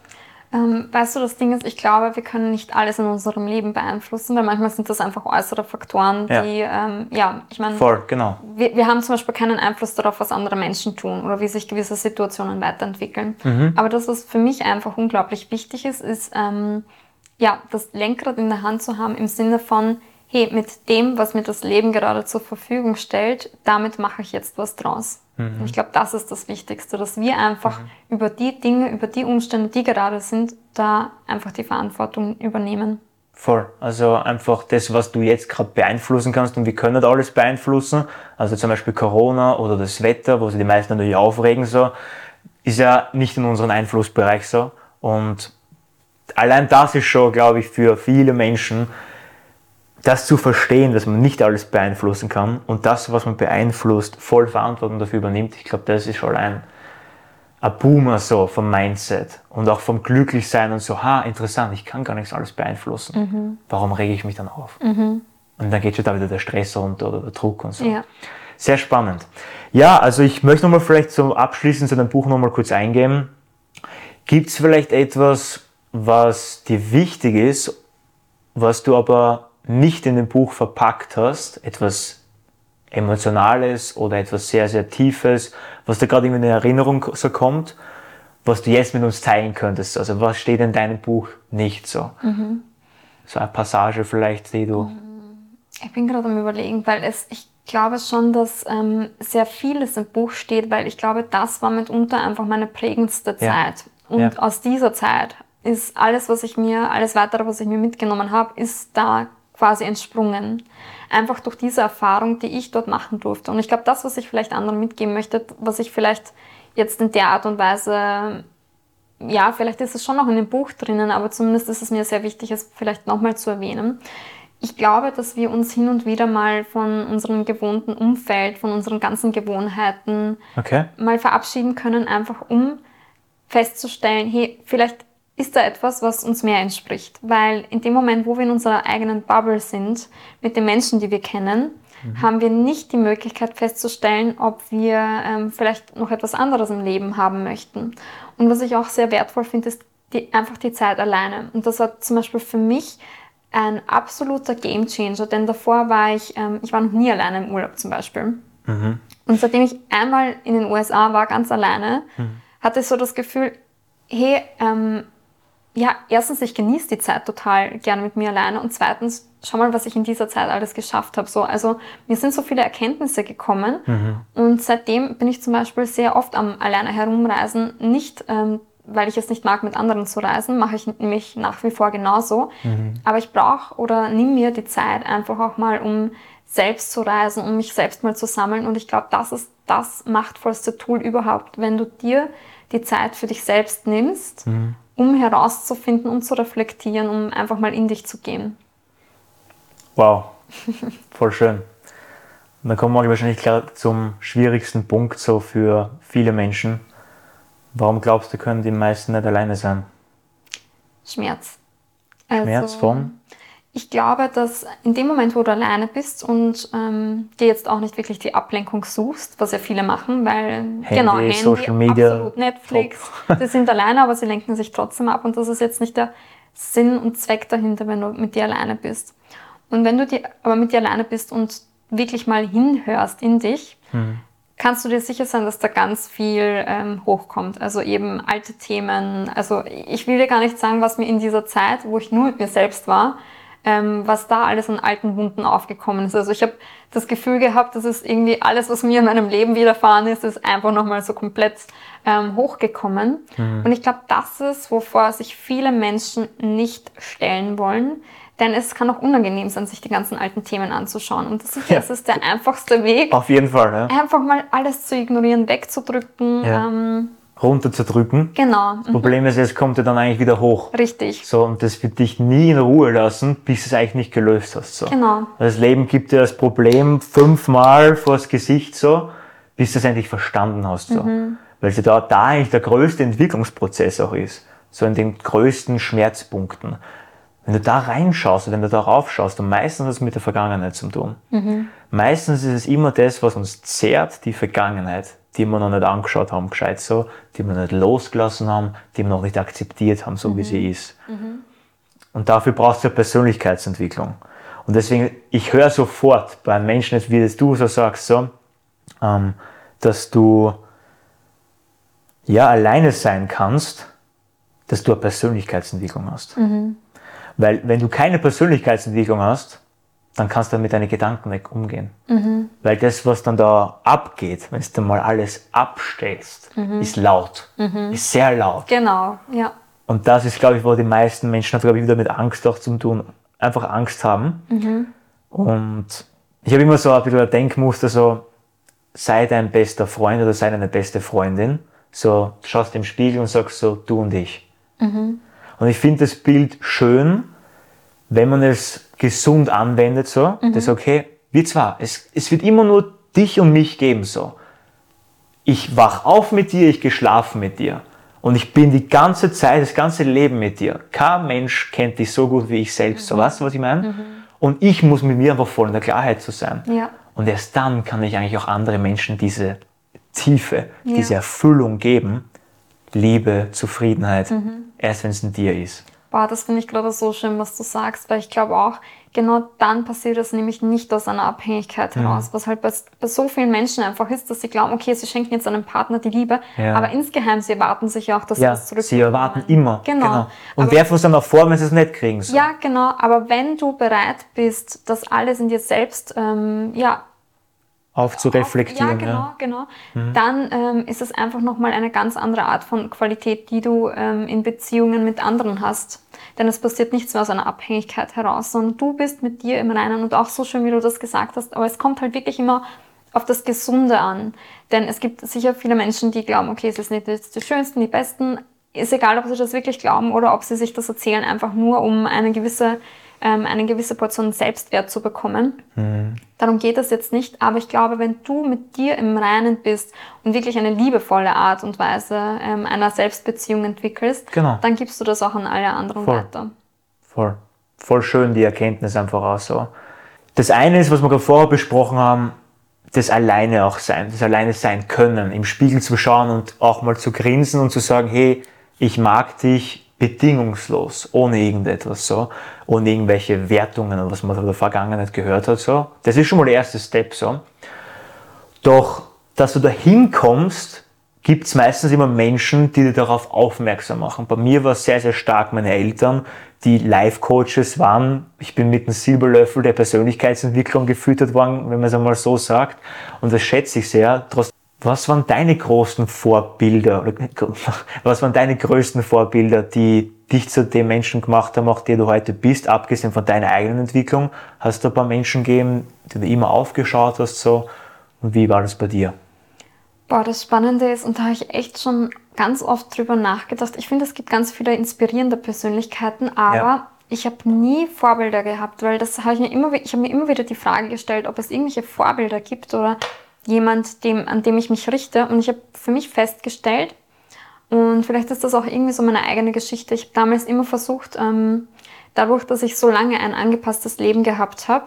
Ähm, weißt du, das Ding ist, ich glaube, wir können nicht alles in unserem Leben beeinflussen, weil manchmal sind das einfach äußere Faktoren, die, ja, ähm, ja ich meine, voll, genau. Wir, wir haben zum Beispiel keinen Einfluss darauf, was andere Menschen tun oder wie sich gewisse Situationen weiterentwickeln. Mhm. Aber das, was für mich einfach unglaublich wichtig ist, ist, ähm, ja, das Lenkrad in der Hand zu haben im Sinne von, hey, mit dem, was mir das Leben gerade zur Verfügung stellt, damit mache ich jetzt was draus. Mhm. Ich glaube, das ist das Wichtigste, dass wir einfach mhm. über die Dinge, über die Umstände, die gerade sind, da einfach die Verantwortung übernehmen. Voll. Also einfach das, was du jetzt gerade beeinflussen kannst und wir können nicht alles beeinflussen. Also zum Beispiel Corona oder das Wetter, wo sich die meisten natürlich aufregen, so, ist ja nicht in unserem Einflussbereich so. Und allein das ist schon, glaube ich, für viele Menschen, das zu verstehen, dass man nicht alles beeinflussen kann und das, was man beeinflusst, voll Verantwortung dafür übernimmt, ich glaube, das ist schon ein, ein Boomer so vom Mindset und auch vom Glücklichsein und so, ha, interessant, ich kann gar nichts alles beeinflussen. Mhm. Warum rege ich mich dann auf? Mhm. Und dann geht schon da wieder der Stress runter oder der Druck und so. Ja. Sehr spannend. Ja, also ich möchte nochmal vielleicht zum Abschließen zu deinem Buch nochmal kurz eingehen. Gibt es vielleicht etwas, was dir wichtig ist, was du aber nicht in dem Buch verpackt hast, etwas Emotionales oder etwas sehr, sehr Tiefes, was dir gerade in Erinnerung so kommt, was du jetzt mit uns teilen könntest. Also was steht in deinem Buch nicht so? Mhm. So eine Passage vielleicht, die du... Ich bin gerade am überlegen, weil es, ich glaube schon, dass ähm, sehr vieles im Buch steht, weil ich glaube, das war mitunter einfach meine prägendste Zeit. Ja. Und ja. aus dieser Zeit ist alles, was ich mir, alles weitere, was ich mir mitgenommen habe, ist da quasi entsprungen. Einfach durch diese Erfahrung, die ich dort machen durfte. Und ich glaube, das, was ich vielleicht anderen mitgeben möchte, was ich vielleicht jetzt in der Art und Weise, ja, vielleicht ist es schon noch in dem Buch drinnen, aber zumindest ist es mir sehr wichtig, es vielleicht nochmal zu erwähnen. Ich glaube, dass wir uns hin und wieder mal von unserem gewohnten Umfeld, von unseren ganzen Gewohnheiten okay. mal verabschieden können, einfach um festzustellen, hey, vielleicht ist da etwas, was uns mehr entspricht. Weil in dem Moment, wo wir in unserer eigenen Bubble sind, mit den Menschen, die wir kennen, mhm. haben wir nicht die Möglichkeit festzustellen, ob wir ähm, vielleicht noch etwas anderes im Leben haben möchten. Und was ich auch sehr wertvoll finde, ist die, einfach die Zeit alleine. Und das war zum Beispiel für mich ein absoluter Gamechanger, denn davor war ich, ähm, ich war noch nie alleine im Urlaub zum Beispiel. Mhm. Und seitdem ich einmal in den USA war, ganz alleine, mhm. hatte ich so das Gefühl, hey, ähm, ja, erstens, ich genieße die Zeit total gerne mit mir alleine und zweitens, schau mal, was ich in dieser Zeit alles geschafft habe. So, also mir sind so viele Erkenntnisse gekommen mhm. und seitdem bin ich zum Beispiel sehr oft am alleine herumreisen, nicht ähm, weil ich es nicht mag, mit anderen zu reisen, mache ich nämlich nach wie vor genauso. Mhm. Aber ich brauche oder nimm mir die Zeit einfach auch mal, um selbst zu reisen, um mich selbst mal zu sammeln. Und ich glaube, das ist das machtvollste Tool überhaupt, wenn du dir die Zeit für dich selbst nimmst, mhm. Um herauszufinden und zu reflektieren, um einfach mal in dich zu gehen. Wow, voll schön. Und dann kommen wir wahrscheinlich klar zum schwierigsten Punkt so für viele Menschen. Warum glaubst du, können die meisten nicht alleine sein? Schmerz. Schmerz also, von? Ich glaube, dass in dem Moment, wo du alleine bist und ähm, dir jetzt auch nicht wirklich die Ablenkung suchst, was ja viele machen, weil Handy, genau Handy, Social Media, absolut Netflix, sie sind alleine, aber sie lenken sich trotzdem ab und das ist jetzt nicht der Sinn und Zweck dahinter, wenn du mit dir alleine bist. Und wenn du dir aber mit dir alleine bist und wirklich mal hinhörst in dich, hm. kannst du dir sicher sein, dass da ganz viel ähm, hochkommt. Also eben alte Themen. Also ich will dir gar nicht sagen, was mir in dieser Zeit, wo ich nur mit mir selbst war, ähm, was da alles an alten Wunden aufgekommen ist. Also ich habe das Gefühl gehabt, dass es irgendwie alles, was mir in meinem Leben widerfahren ist, ist einfach nochmal so komplett ähm, hochgekommen. Mhm. Und ich glaube, das ist, wovor sich viele Menschen nicht stellen wollen. Denn es kann auch unangenehm sein, sich die ganzen alten Themen anzuschauen. Und das ist, ja. das ist der einfachste Weg. Auf jeden Fall. Ja. Einfach mal alles zu ignorieren, wegzudrücken. Ja. Ähm, runterzudrücken. Genau. Das Problem ist, es kommt ja dann eigentlich wieder hoch. Richtig. So, und das wird dich nie in Ruhe lassen, bis du es eigentlich nicht gelöst hast. So. Genau. Das Leben gibt dir das Problem fünfmal vors Gesicht so, bis du es endlich verstanden hast. So. Mhm. Weil es da, da eigentlich der größte Entwicklungsprozess auch ist. So in den größten Schmerzpunkten. Wenn du da reinschaust, wenn du da raufschaust, und meistens hat es mit der Vergangenheit zu tun. Mhm. Meistens ist es immer das, was uns zehrt, die Vergangenheit die wir noch nicht angeschaut haben, gescheit so, die wir nicht losgelassen haben, die wir noch nicht akzeptiert haben, so mhm. wie sie ist. Mhm. Und dafür brauchst du eine Persönlichkeitsentwicklung. Und deswegen, ich höre sofort bei einem Menschen, wie das du so sagst, so, ähm, dass du ja alleine sein kannst, dass du eine Persönlichkeitsentwicklung hast. Mhm. Weil wenn du keine Persönlichkeitsentwicklung hast, dann kannst du mit deinen Gedanken nicht umgehen. Mhm. Weil das, was dann da abgeht, wenn du mal alles abstellst, mhm. ist laut. Mhm. Ist sehr laut. Genau, ja. Und das ist, glaube ich, wo die meisten Menschen, glaube ich, wieder mit Angst auch zu tun, einfach Angst haben. Mhm. Und ich habe immer so ein bisschen ein Denkmuster, so, sei dein bester Freund oder sei deine beste Freundin. So, schaust im Spiegel und sagst so, du und ich. Mhm. Und ich finde das Bild schön, wenn man es gesund anwendet, so, mhm. das ist okay, wir zwar, es, es wird immer nur dich und mich geben, so. Ich wach auf mit dir, ich geschlafen mit dir. Und ich bin die ganze Zeit, das ganze Leben mit dir. Kein Mensch kennt dich so gut wie ich selbst. Mhm. So, weißt du, was ich meine? Mhm. Und ich muss mit mir einfach voll in der Klarheit zu sein. Ja. Und erst dann kann ich eigentlich auch andere Menschen diese Tiefe, ja. diese Erfüllung geben. Liebe, Zufriedenheit, mhm. erst wenn es in dir ist. Boah, das finde ich gerade so schön, was du sagst, weil ich glaube auch, genau dann passiert es nämlich nicht aus einer Abhängigkeit mhm. heraus, was halt bei, bei, so vielen Menschen einfach ist, dass sie glauben, okay, sie schenken jetzt einem Partner die Liebe, ja. aber insgeheim, sie erwarten sich auch, dass ja, sie das zurück. Sie erwarten immer. Genau. genau. Und werfen es dann auch vor, wenn sie es nicht kriegen. So. Ja, genau. Aber wenn du bereit bist, das alles in dir selbst ähm, ja, aufzureflektieren. Auf, ja, genau, ja. genau. Mhm. Dann ähm, ist es einfach nochmal eine ganz andere Art von Qualität, die du ähm, in Beziehungen mit anderen hast. Denn es passiert nichts mehr aus einer Abhängigkeit heraus, sondern du bist mit dir im Reinen und auch so schön, wie du das gesagt hast. Aber es kommt halt wirklich immer auf das Gesunde an. Denn es gibt sicher viele Menschen, die glauben, okay, es ist nicht die schönsten, die besten. Ist egal, ob sie das wirklich glauben oder ob sie sich das erzählen, einfach nur um eine gewisse ähm, eine gewisse Portion Selbstwert zu bekommen. Mhm. Darum geht es jetzt nicht, aber ich glaube, wenn du mit dir im Reinen bist und wirklich eine liebevolle Art und Weise ähm, einer Selbstbeziehung entwickelst, genau. dann gibst du das auch an alle anderen Voll. weiter. Voll. Voll schön die Erkenntnis einfach auch so. Das eine ist, was wir gerade vorher besprochen haben, das alleine auch sein, das alleine sein können, im Spiegel zu schauen und auch mal zu grinsen und zu sagen, hey, ich mag dich, bedingungslos, ohne irgendetwas so, ohne irgendwelche Wertungen, was man von der Vergangenheit gehört hat so. Das ist schon mal der erste Step so. Doch, dass du dahin kommst, gibt es meistens immer Menschen, die dir darauf aufmerksam machen. Bei mir war es sehr, sehr stark meine Eltern, die Life-Coaches waren. Ich bin mit einem Silberlöffel der Persönlichkeitsentwicklung gefüttert worden, wenn man es einmal so sagt. Und das schätze ich sehr. Was waren deine großen Vorbilder? Was waren deine größten Vorbilder, die dich zu dem Menschen gemacht haben, auch der du heute bist, abgesehen von deiner eigenen Entwicklung? Hast du ein paar Menschen gegeben, die du immer aufgeschaut hast, so? Und wie war das bei dir? Boah, das Spannende ist, und da habe ich echt schon ganz oft drüber nachgedacht. Ich finde, es gibt ganz viele inspirierende Persönlichkeiten, aber ja. ich habe nie Vorbilder gehabt, weil das habe ich mir immer, ich habe mir immer wieder die Frage gestellt, ob es irgendwelche Vorbilder gibt oder jemand, dem, an dem ich mich richte. Und ich habe für mich festgestellt, und vielleicht ist das auch irgendwie so meine eigene Geschichte. Ich habe damals immer versucht, ähm, dadurch, dass ich so lange ein angepasstes Leben gehabt habe,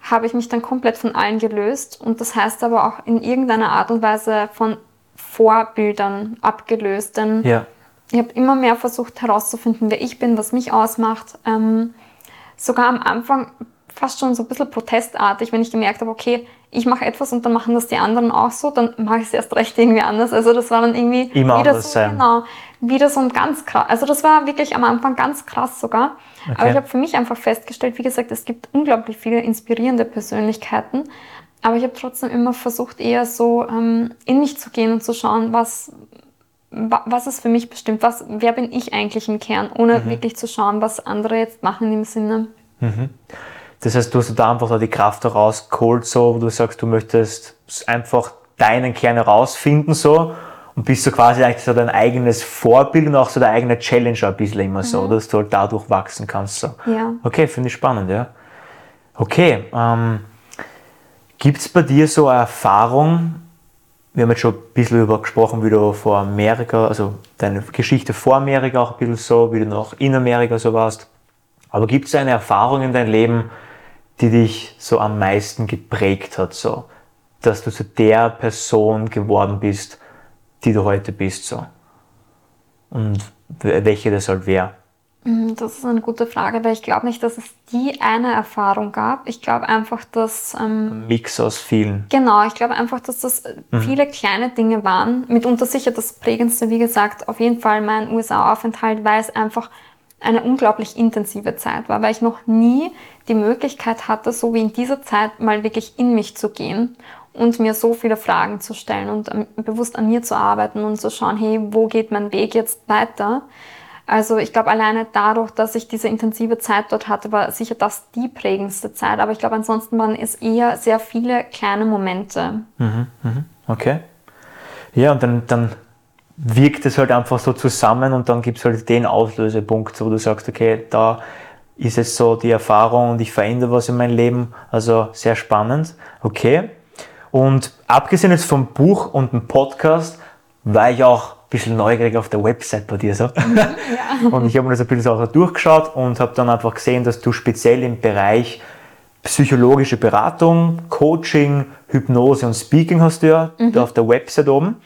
habe ich mich dann komplett von allen gelöst. Und das heißt aber auch in irgendeiner Art und Weise von Vorbildern abgelöst. Denn ja. ich habe immer mehr versucht herauszufinden, wer ich bin, was mich ausmacht. Ähm, sogar am Anfang fast schon so ein bisschen protestartig, wenn ich gemerkt habe, okay, ich mache etwas und dann machen das die anderen auch so, dann mache ich es erst recht irgendwie anders. Also das war dann irgendwie Immer wieder so, sein. genau, wieder so ein ganz krass. Also das war wirklich am Anfang ganz krass sogar. Okay. Aber ich habe für mich einfach festgestellt, wie gesagt, es gibt unglaublich viele inspirierende Persönlichkeiten. Aber ich habe trotzdem immer versucht, eher so ähm, in mich zu gehen und zu schauen, was, was ist für mich bestimmt, was, wer bin ich eigentlich im Kern, ohne mhm. wirklich zu schauen, was andere jetzt machen im Sinne. Mhm. Das heißt, du hast da einfach da die Kraft herausgeholt, so, wo du sagst, du möchtest einfach deinen Kern herausfinden, so, und bist so quasi eigentlich so dein eigenes Vorbild und auch so der eigene Challenger ein bisschen immer so, mhm. dass du halt dadurch wachsen kannst, so. Ja. Okay, finde ich spannend, ja. Okay, ähm, gibt es bei dir so eine Erfahrung, wir haben jetzt schon ein bisschen über gesprochen, wie du vor Amerika, also deine Geschichte vor Amerika auch ein bisschen so, wie du noch in Amerika so warst. Aber gibt es eine Erfahrung in deinem Leben, die dich so am meisten geprägt hat, so, dass du zu der Person geworden bist, die du heute bist, so. Und welche das halt wäre? Mhm, das ist eine gute Frage, weil ich glaube nicht, dass es die eine Erfahrung gab. Ich glaube einfach, dass. Ähm, Mix aus vielen. Genau, ich glaube einfach, dass das mhm. viele kleine Dinge waren. Mitunter sicher das prägendste, wie gesagt, auf jeden Fall mein USA-Aufenthalt, weil es einfach eine unglaublich intensive Zeit war, weil ich noch nie die Möglichkeit hatte, so wie in dieser Zeit mal wirklich in mich zu gehen und mir so viele Fragen zu stellen und bewusst an mir zu arbeiten und zu schauen, hey, wo geht mein Weg jetzt weiter? Also ich glaube, alleine dadurch, dass ich diese intensive Zeit dort hatte, war sicher das die prägendste Zeit. Aber ich glaube, ansonsten waren es eher sehr viele kleine Momente. Mhm, mhm. Okay. Ja, und dann, dann wirkt es halt einfach so zusammen und dann gibt es halt den Auslösepunkt, wo du sagst, okay, da ist jetzt so die Erfahrung und ich verändere was in meinem Leben. Also sehr spannend. Okay. Und abgesehen jetzt vom Buch und dem Podcast, war ich auch ein bisschen neugierig auf der Website bei dir. So. Ja. Und ich habe mir das ein bisschen auch durchgeschaut und habe dann einfach gesehen, dass du speziell im Bereich psychologische Beratung, Coaching, Hypnose und Speaking hast du ja mhm. auf der Website oben.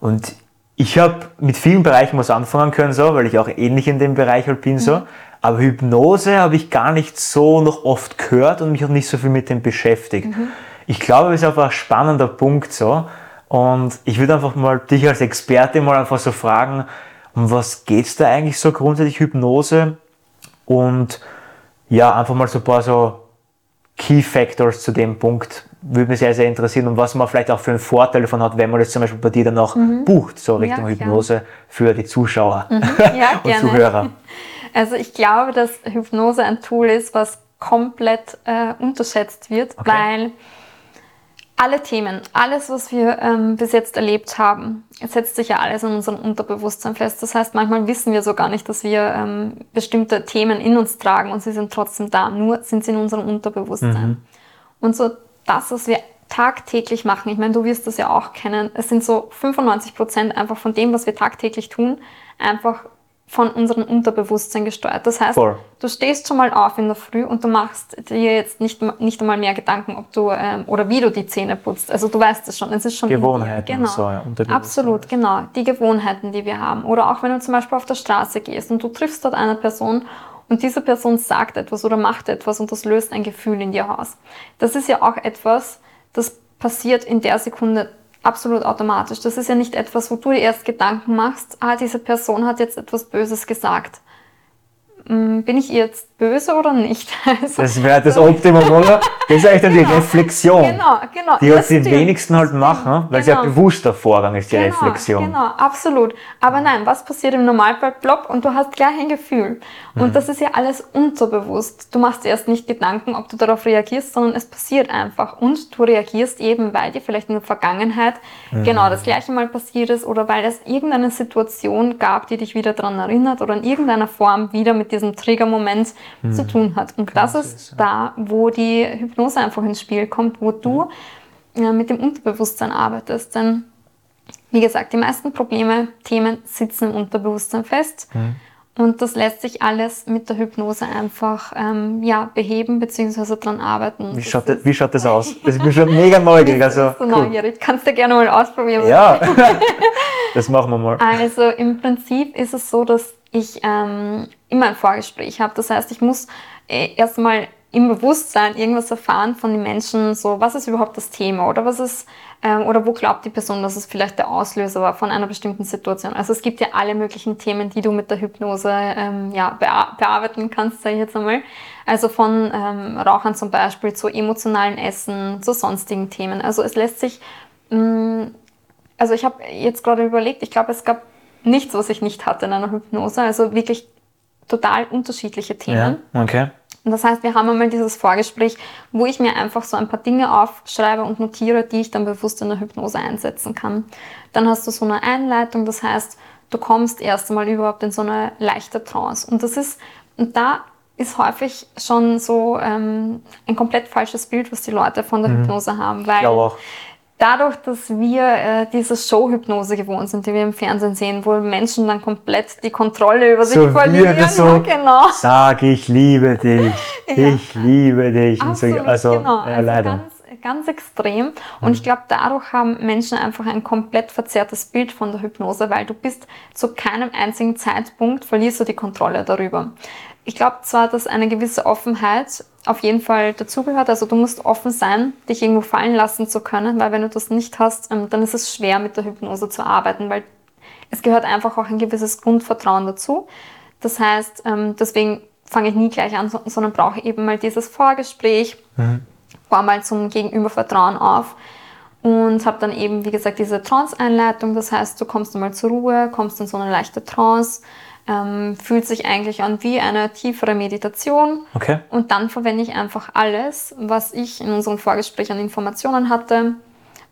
Und ich habe mit vielen Bereichen was anfangen können, so, weil ich auch ähnlich in dem Bereich halt bin. Mhm. So. Aber Hypnose habe ich gar nicht so noch oft gehört und mich auch nicht so viel mit dem beschäftigt. Mhm. Ich glaube, es ist einfach ein spannender Punkt so. Und ich würde einfach mal dich als Experte mal einfach so fragen, um was geht es da eigentlich so grundsätzlich Hypnose? Und ja, einfach mal so ein paar so Key Factors zu dem Punkt, würde mich sehr, sehr interessieren und was man vielleicht auch für einen Vorteil davon hat, wenn man das zum Beispiel bei dir dann auch mhm. bucht, so Richtung ja, Hypnose für die Zuschauer mhm. ja, und Zuhörer. Also ich glaube, dass Hypnose ein Tool ist, was komplett äh, unterschätzt wird, okay. weil alle Themen, alles, was wir ähm, bis jetzt erlebt haben, setzt sich ja alles in unserem Unterbewusstsein fest. Das heißt, manchmal wissen wir so gar nicht, dass wir ähm, bestimmte Themen in uns tragen und sie sind trotzdem da, nur sind sie in unserem Unterbewusstsein. Mhm. Und so das, was wir tagtäglich machen, ich meine, du wirst das ja auch kennen, es sind so 95 Prozent einfach von dem, was wir tagtäglich tun, einfach von unserem Unterbewusstsein gesteuert. Das heißt, Voll. du stehst schon mal auf in der Früh und du machst dir jetzt nicht, nicht einmal mehr Gedanken, ob du ähm, oder wie du die Zähne putzt. Also du weißt es schon. Es ist schon Gewohnheiten. Genau. So, ja, Absolut, genau. Die Gewohnheiten, die wir haben. Oder auch wenn du zum Beispiel auf der Straße gehst und du triffst dort eine Person und diese Person sagt etwas oder macht etwas und das löst ein Gefühl in dir aus. Das ist ja auch etwas, das passiert in der Sekunde absolut automatisch. Das ist ja nicht etwas, wo du dir erst Gedanken machst, ah, diese Person hat jetzt etwas Böses gesagt. Hm, bin ich jetzt böse oder nicht? Also, das wäre das Optimum, oder? Das ist eigentlich dann genau. die Reflexion. Genau, genau. Die halt die wenigsten halt machen, weil genau. es ja ein bewusster Vorgang ist, die genau, Reflexion. Genau, absolut. Aber nein, was passiert im Normalfall? Plopp und du hast gleich ein Gefühl. Und mhm. das ist ja alles unterbewusst. Du machst erst nicht Gedanken, ob du darauf reagierst, sondern es passiert einfach. Und du reagierst eben, weil dir vielleicht in der Vergangenheit mhm. genau das gleiche mal passiert ist oder weil es irgendeine Situation gab, die dich wieder daran erinnert oder in irgendeiner Form wieder mit diesem Triggermoment mhm. zu tun hat. Und das ist da, wo die Hypnose einfach ins Spiel kommt, wo du äh, mit dem Unterbewusstsein arbeitest. Denn wie gesagt, die meisten Probleme, Themen sitzen im Unterbewusstsein fest. Mhm. Und das lässt sich alles mit der Hypnose einfach ähm, ja, beheben bzw. daran arbeiten. Wie schaut, das, wie schaut das aus? Ich bin schon mega neugierig. Also, cool. neugierig. Kannst du gerne mal ausprobieren. Ja, das machen wir mal. Also im Prinzip ist es so, dass ich ähm, immer ein Vorgespräch habe. Das heißt, ich muss äh, erstmal im Bewusstsein irgendwas erfahren von den Menschen, so was ist überhaupt das Thema oder was ist ähm, oder wo glaubt die Person, dass es vielleicht der Auslöser war von einer bestimmten Situation. Also es gibt ja alle möglichen Themen, die du mit der Hypnose ähm, ja, bea bearbeiten kannst, sage ich jetzt einmal. Also von ähm, Rauchern zum Beispiel zu emotionalen Essen, zu sonstigen Themen. Also es lässt sich, mh, mm, also ich habe jetzt gerade überlegt, ich glaube, es gab nichts, was ich nicht hatte in einer Hypnose. Also wirklich total unterschiedliche Themen. Ja, okay. Und das heißt, wir haben einmal dieses Vorgespräch, wo ich mir einfach so ein paar Dinge aufschreibe und notiere, die ich dann bewusst in der Hypnose einsetzen kann. Dann hast du so eine Einleitung, das heißt, du kommst erst einmal überhaupt in so eine leichte Trance. Und das ist, und da ist häufig schon so ähm, ein komplett falsches Bild, was die Leute von der mhm. Hypnose haben, weil dadurch, dass wir äh, diese Showhypnose gewohnt sind, die wir im Fernsehen sehen, wo Menschen dann komplett die Kontrolle über so sich verlieren. So, ja, genau. Sag, ich liebe dich, ja. ich liebe dich. Absolut, so, also, genau. Ja, also leider. Ganz, ganz extrem. Und ich glaube, dadurch haben Menschen einfach ein komplett verzerrtes Bild von der Hypnose, weil du bist zu keinem einzigen Zeitpunkt verlierst du die Kontrolle darüber. Ich glaube zwar, dass eine gewisse Offenheit auf jeden Fall dazugehört. Also du musst offen sein, dich irgendwo fallen lassen zu können, weil wenn du das nicht hast, ähm, dann ist es schwer mit der Hypnose zu arbeiten, weil es gehört einfach auch ein gewisses Grundvertrauen dazu. Das heißt, ähm, deswegen fange ich nie gleich an, sondern brauche eben mal dieses Vorgespräch, mhm. baue mal zum Gegenübervertrauen auf und habe dann eben, wie gesagt, diese Trance-Einleitung. Das heißt, du kommst einmal zur Ruhe, kommst in so eine leichte Trance, ähm, fühlt sich eigentlich an wie eine tiefere Meditation. Okay. Und dann verwende ich einfach alles, was ich in unserem Vorgespräch an Informationen hatte,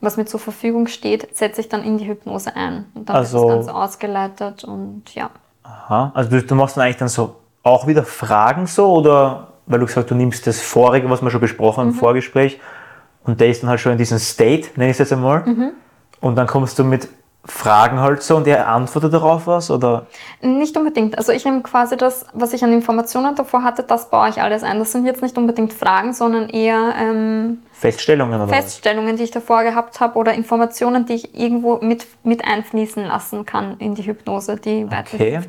was mir zur Verfügung steht, setze ich dann in die Hypnose ein. Und dann also, wird das Ganze ausgeleitet und ja. Aha, also du, du machst dann eigentlich dann so auch wieder Fragen so oder weil du gesagt hast, du nimmst das vorige, was wir schon besprochen haben im mhm. Vorgespräch und der ist dann halt schon in diesem State, nenne ich es jetzt einmal. Mhm. Und dann kommst du mit Fragen halt so und er antwortet darauf was? Oder? Nicht unbedingt. Also ich nehme quasi das, was ich an Informationen davor hatte, das baue ich alles ein. Das sind jetzt nicht unbedingt Fragen, sondern eher ähm, Feststellungen. Oder Feststellungen, was? die ich davor gehabt habe oder Informationen, die ich irgendwo mit, mit einfließen lassen kann in die Hypnose, die okay.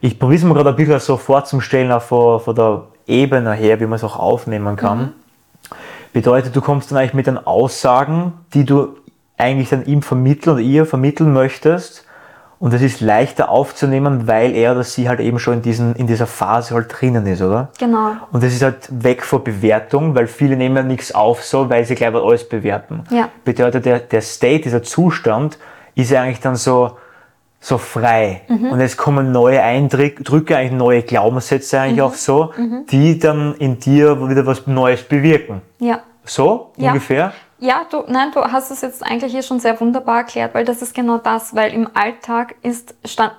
Ich probiere es mir gerade ein bisschen so vorzustellen, auch von, von der Ebene her, wie man es auch aufnehmen kann. Mhm. Bedeutet, du kommst dann eigentlich mit den Aussagen, die du eigentlich dann ihm vermitteln oder ihr vermitteln möchtest. Und es ist leichter aufzunehmen, weil er oder sie halt eben schon in, diesen, in dieser Phase halt drinnen ist, oder? Genau. Und das ist halt weg von Bewertung, weil viele nehmen ja nichts auf so, weil sie gleich alles bewerten. Ja. Bedeutet, der, der State, dieser Zustand, ist ja eigentlich dann so, so frei. Mhm. Und es kommen neue Eindrücke, eigentlich neue Glaubenssätze eigentlich mhm. auch so, mhm. die dann in dir wieder was Neues bewirken. Ja. So ja. ungefähr? Ja, du, nein, du hast es jetzt eigentlich hier schon sehr wunderbar erklärt, weil das ist genau das, weil im Alltag ist, stand,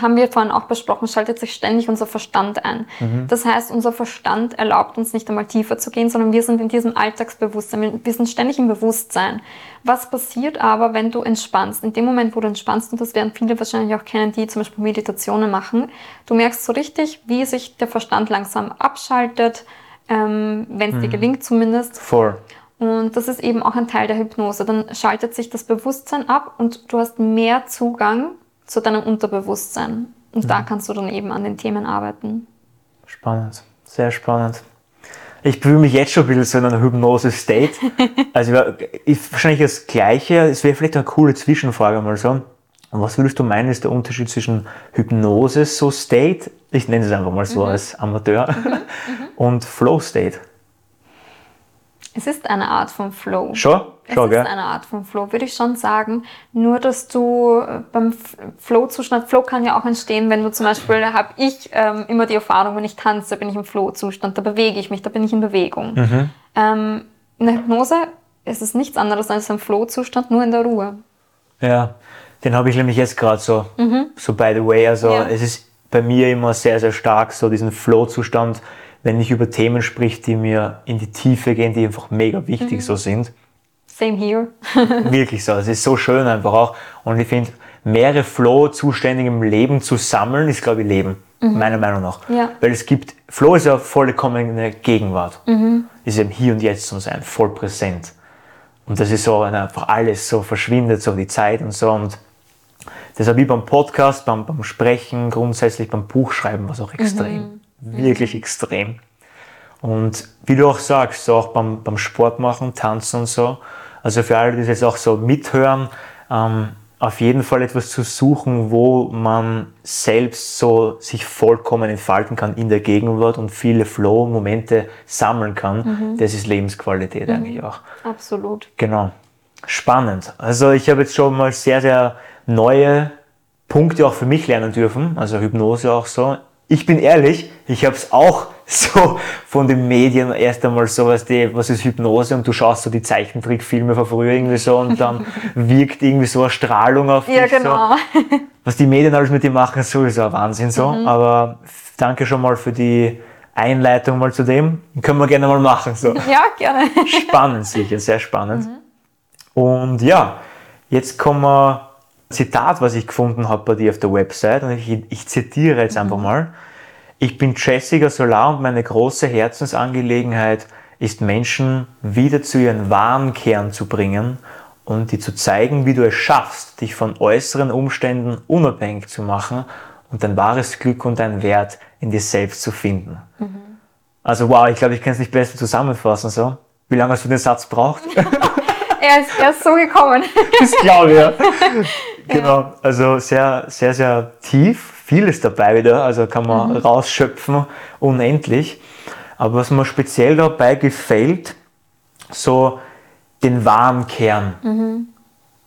haben wir vorhin auch besprochen, schaltet sich ständig unser Verstand ein. Mhm. Das heißt, unser Verstand erlaubt uns nicht einmal tiefer zu gehen, sondern wir sind in diesem Alltagsbewusstsein. Wir sind ständig im Bewusstsein. Was passiert aber, wenn du entspannst? In dem Moment, wo du entspannst, und das werden viele wahrscheinlich auch kennen, die zum Beispiel Meditationen machen, du merkst so richtig, wie sich der Verstand langsam abschaltet, ähm, wenn es mhm. dir gelingt zumindest. Voll. Und das ist eben auch ein Teil der Hypnose. Dann schaltet sich das Bewusstsein ab und du hast mehr Zugang zu deinem Unterbewusstsein. Und mhm. da kannst du dann eben an den Themen arbeiten. Spannend, sehr spannend. Ich fühle mich jetzt schon ein bisschen so in einer Hypnose-State. Also ist wahrscheinlich das Gleiche. Es wäre vielleicht eine coole Zwischenfrage mal so. was würdest du meinen, ist der Unterschied zwischen Hypnose, so State, ich nenne es einfach mal so mhm. als Amateur, mhm. Mhm. und Flow State? Es ist eine Art von Flow. Schon? Schon, es ist eine Art von Flow, würde ich schon sagen. Nur, dass du äh, beim Flow-Zustand, Flow kann ja auch entstehen, wenn du zum Beispiel, da habe ich ähm, immer die Erfahrung, wenn ich tanze, bin ich im Flow-Zustand, da bewege ich mich, da bin ich in Bewegung. Mhm. Ähm, in der Hypnose ist es nichts anderes als ein Flow-Zustand, nur in der Ruhe. Ja, den habe ich nämlich jetzt gerade so, mhm. so by the way. Also ja. es ist bei mir immer sehr, sehr stark, so diesen Flow-Zustand wenn ich über Themen spricht, die mir in die Tiefe gehen, die einfach mega wichtig mhm. so sind. Same here. Wirklich so. Es ist so schön einfach auch. Und ich finde, mehrere Flow-Zustände im Leben zu sammeln, ist, glaube ich, Leben. Mhm. Meiner Meinung nach. Ja. Weil es gibt, Flow ist ja vollkommene Gegenwart. Mhm. Ist im Hier und Jetzt zu sein, voll präsent. Und das ist so, wenn einfach alles so verschwindet, so die Zeit und so. Und deshalb wie beim Podcast, beim, beim Sprechen, grundsätzlich beim Buchschreiben, was auch extrem. Mhm wirklich extrem. Und wie du auch sagst, so auch beim, beim Sport machen, tanzen und so, also für alle, die das jetzt auch so mithören, ähm, auf jeden Fall etwas zu suchen, wo man selbst so sich vollkommen entfalten kann in der Gegenwart und viele Flow-Momente sammeln kann. Mhm. Das ist Lebensqualität mhm. eigentlich auch. Absolut. Genau. Spannend. Also ich habe jetzt schon mal sehr, sehr neue Punkte auch für mich lernen dürfen, also Hypnose auch so ich bin ehrlich, ich habe es auch so von den Medien erst einmal so, was, die, was ist Hypnose und du schaust so die Zeichentrickfilme von früher irgendwie so und dann wirkt irgendwie so eine Strahlung auf dich. Ja, genau. So. Was die Medien alles mit dir machen, ist sowieso ein Wahnsinn so. Mhm. Aber danke schon mal für die Einleitung mal zu dem. Können wir gerne mal machen. So. Ja, gerne. Spannend sicher, sehr spannend. Mhm. Und ja, jetzt kommen wir Zitat, was ich gefunden habe bei dir auf der Website, und ich, ich zitiere jetzt einfach mal. Ich bin Jessica Solar und meine große Herzensangelegenheit ist Menschen wieder zu ihren wahren Kern zu bringen und dir zu zeigen, wie du es schaffst, dich von äußeren Umständen unabhängig zu machen und dein wahres Glück und dein Wert in dir selbst zu finden. Mhm. Also wow, ich glaube, ich kann es nicht besser zusammenfassen so. Wie lange hast du den Satz braucht? er, ist, er ist so gekommen. das glaube ich, ja. Genau, also sehr, sehr, sehr tief, vieles dabei wieder, also kann man mhm. rausschöpfen, unendlich. Aber was mir speziell dabei gefällt, so den wahren Kern. Mhm.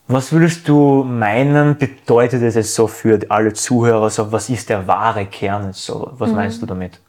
Was würdest du meinen, bedeutet es so für alle Zuhörer? So, was ist der wahre Kern? So, was mhm. meinst du damit?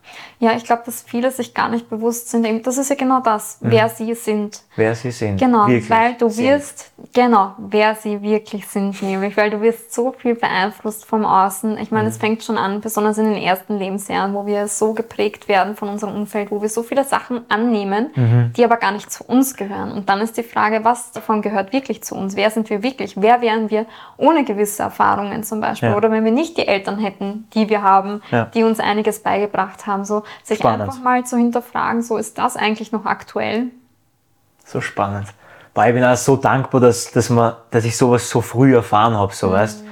Ja, ich glaube, dass viele sich gar nicht bewusst sind. Das ist ja genau das, mhm. wer sie sind. Wer sie sind. Genau, wirklich weil du sind. wirst, genau, wer sie wirklich sind, nämlich, weil du wirst so viel beeinflusst vom Außen. Ich meine, mhm. es fängt schon an, besonders in den ersten Lebensjahren, wo wir so geprägt werden von unserem Umfeld, wo wir so viele Sachen annehmen, mhm. die aber gar nicht zu uns gehören. Und dann ist die Frage, was davon gehört wirklich zu uns? Wer sind wir wirklich? Wer wären wir ohne gewisse Erfahrungen zum Beispiel? Ja. Oder wenn wir nicht die Eltern hätten, die wir haben, ja. die uns einiges beigebracht haben, so sich spannend. einfach mal zu hinterfragen, so ist das eigentlich noch aktuell? So spannend. Weil ich bin auch so dankbar, dass, dass, man, dass ich sowas so früh erfahren habe, so mhm. weißt.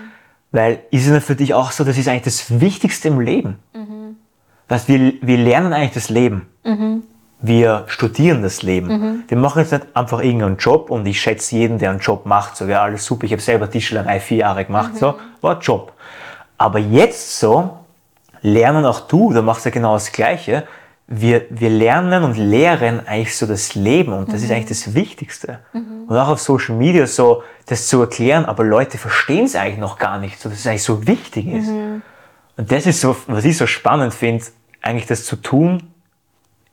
Weil ist es nicht für dich auch so, das ist eigentlich das Wichtigste im Leben. Mhm. Weißt, wir, wir lernen eigentlich das Leben. Mhm. Wir studieren das Leben. Mhm. Wir machen jetzt nicht einfach irgendeinen Job und ich schätze jeden, der einen Job macht, so wäre alles super. Ich habe selber Tischlerei vier Jahre gemacht, mhm. so war Job. Aber jetzt so lernen auch du, da machst du ja genau das Gleiche. Wir, wir lernen und lehren eigentlich so das Leben und das mhm. ist eigentlich das Wichtigste. Mhm. Und auch auf Social Media so das zu erklären, aber Leute verstehen es eigentlich noch gar nicht, so dass es eigentlich so wichtig ist. Mhm. Und das ist so, was ich so spannend finde, eigentlich das zu tun.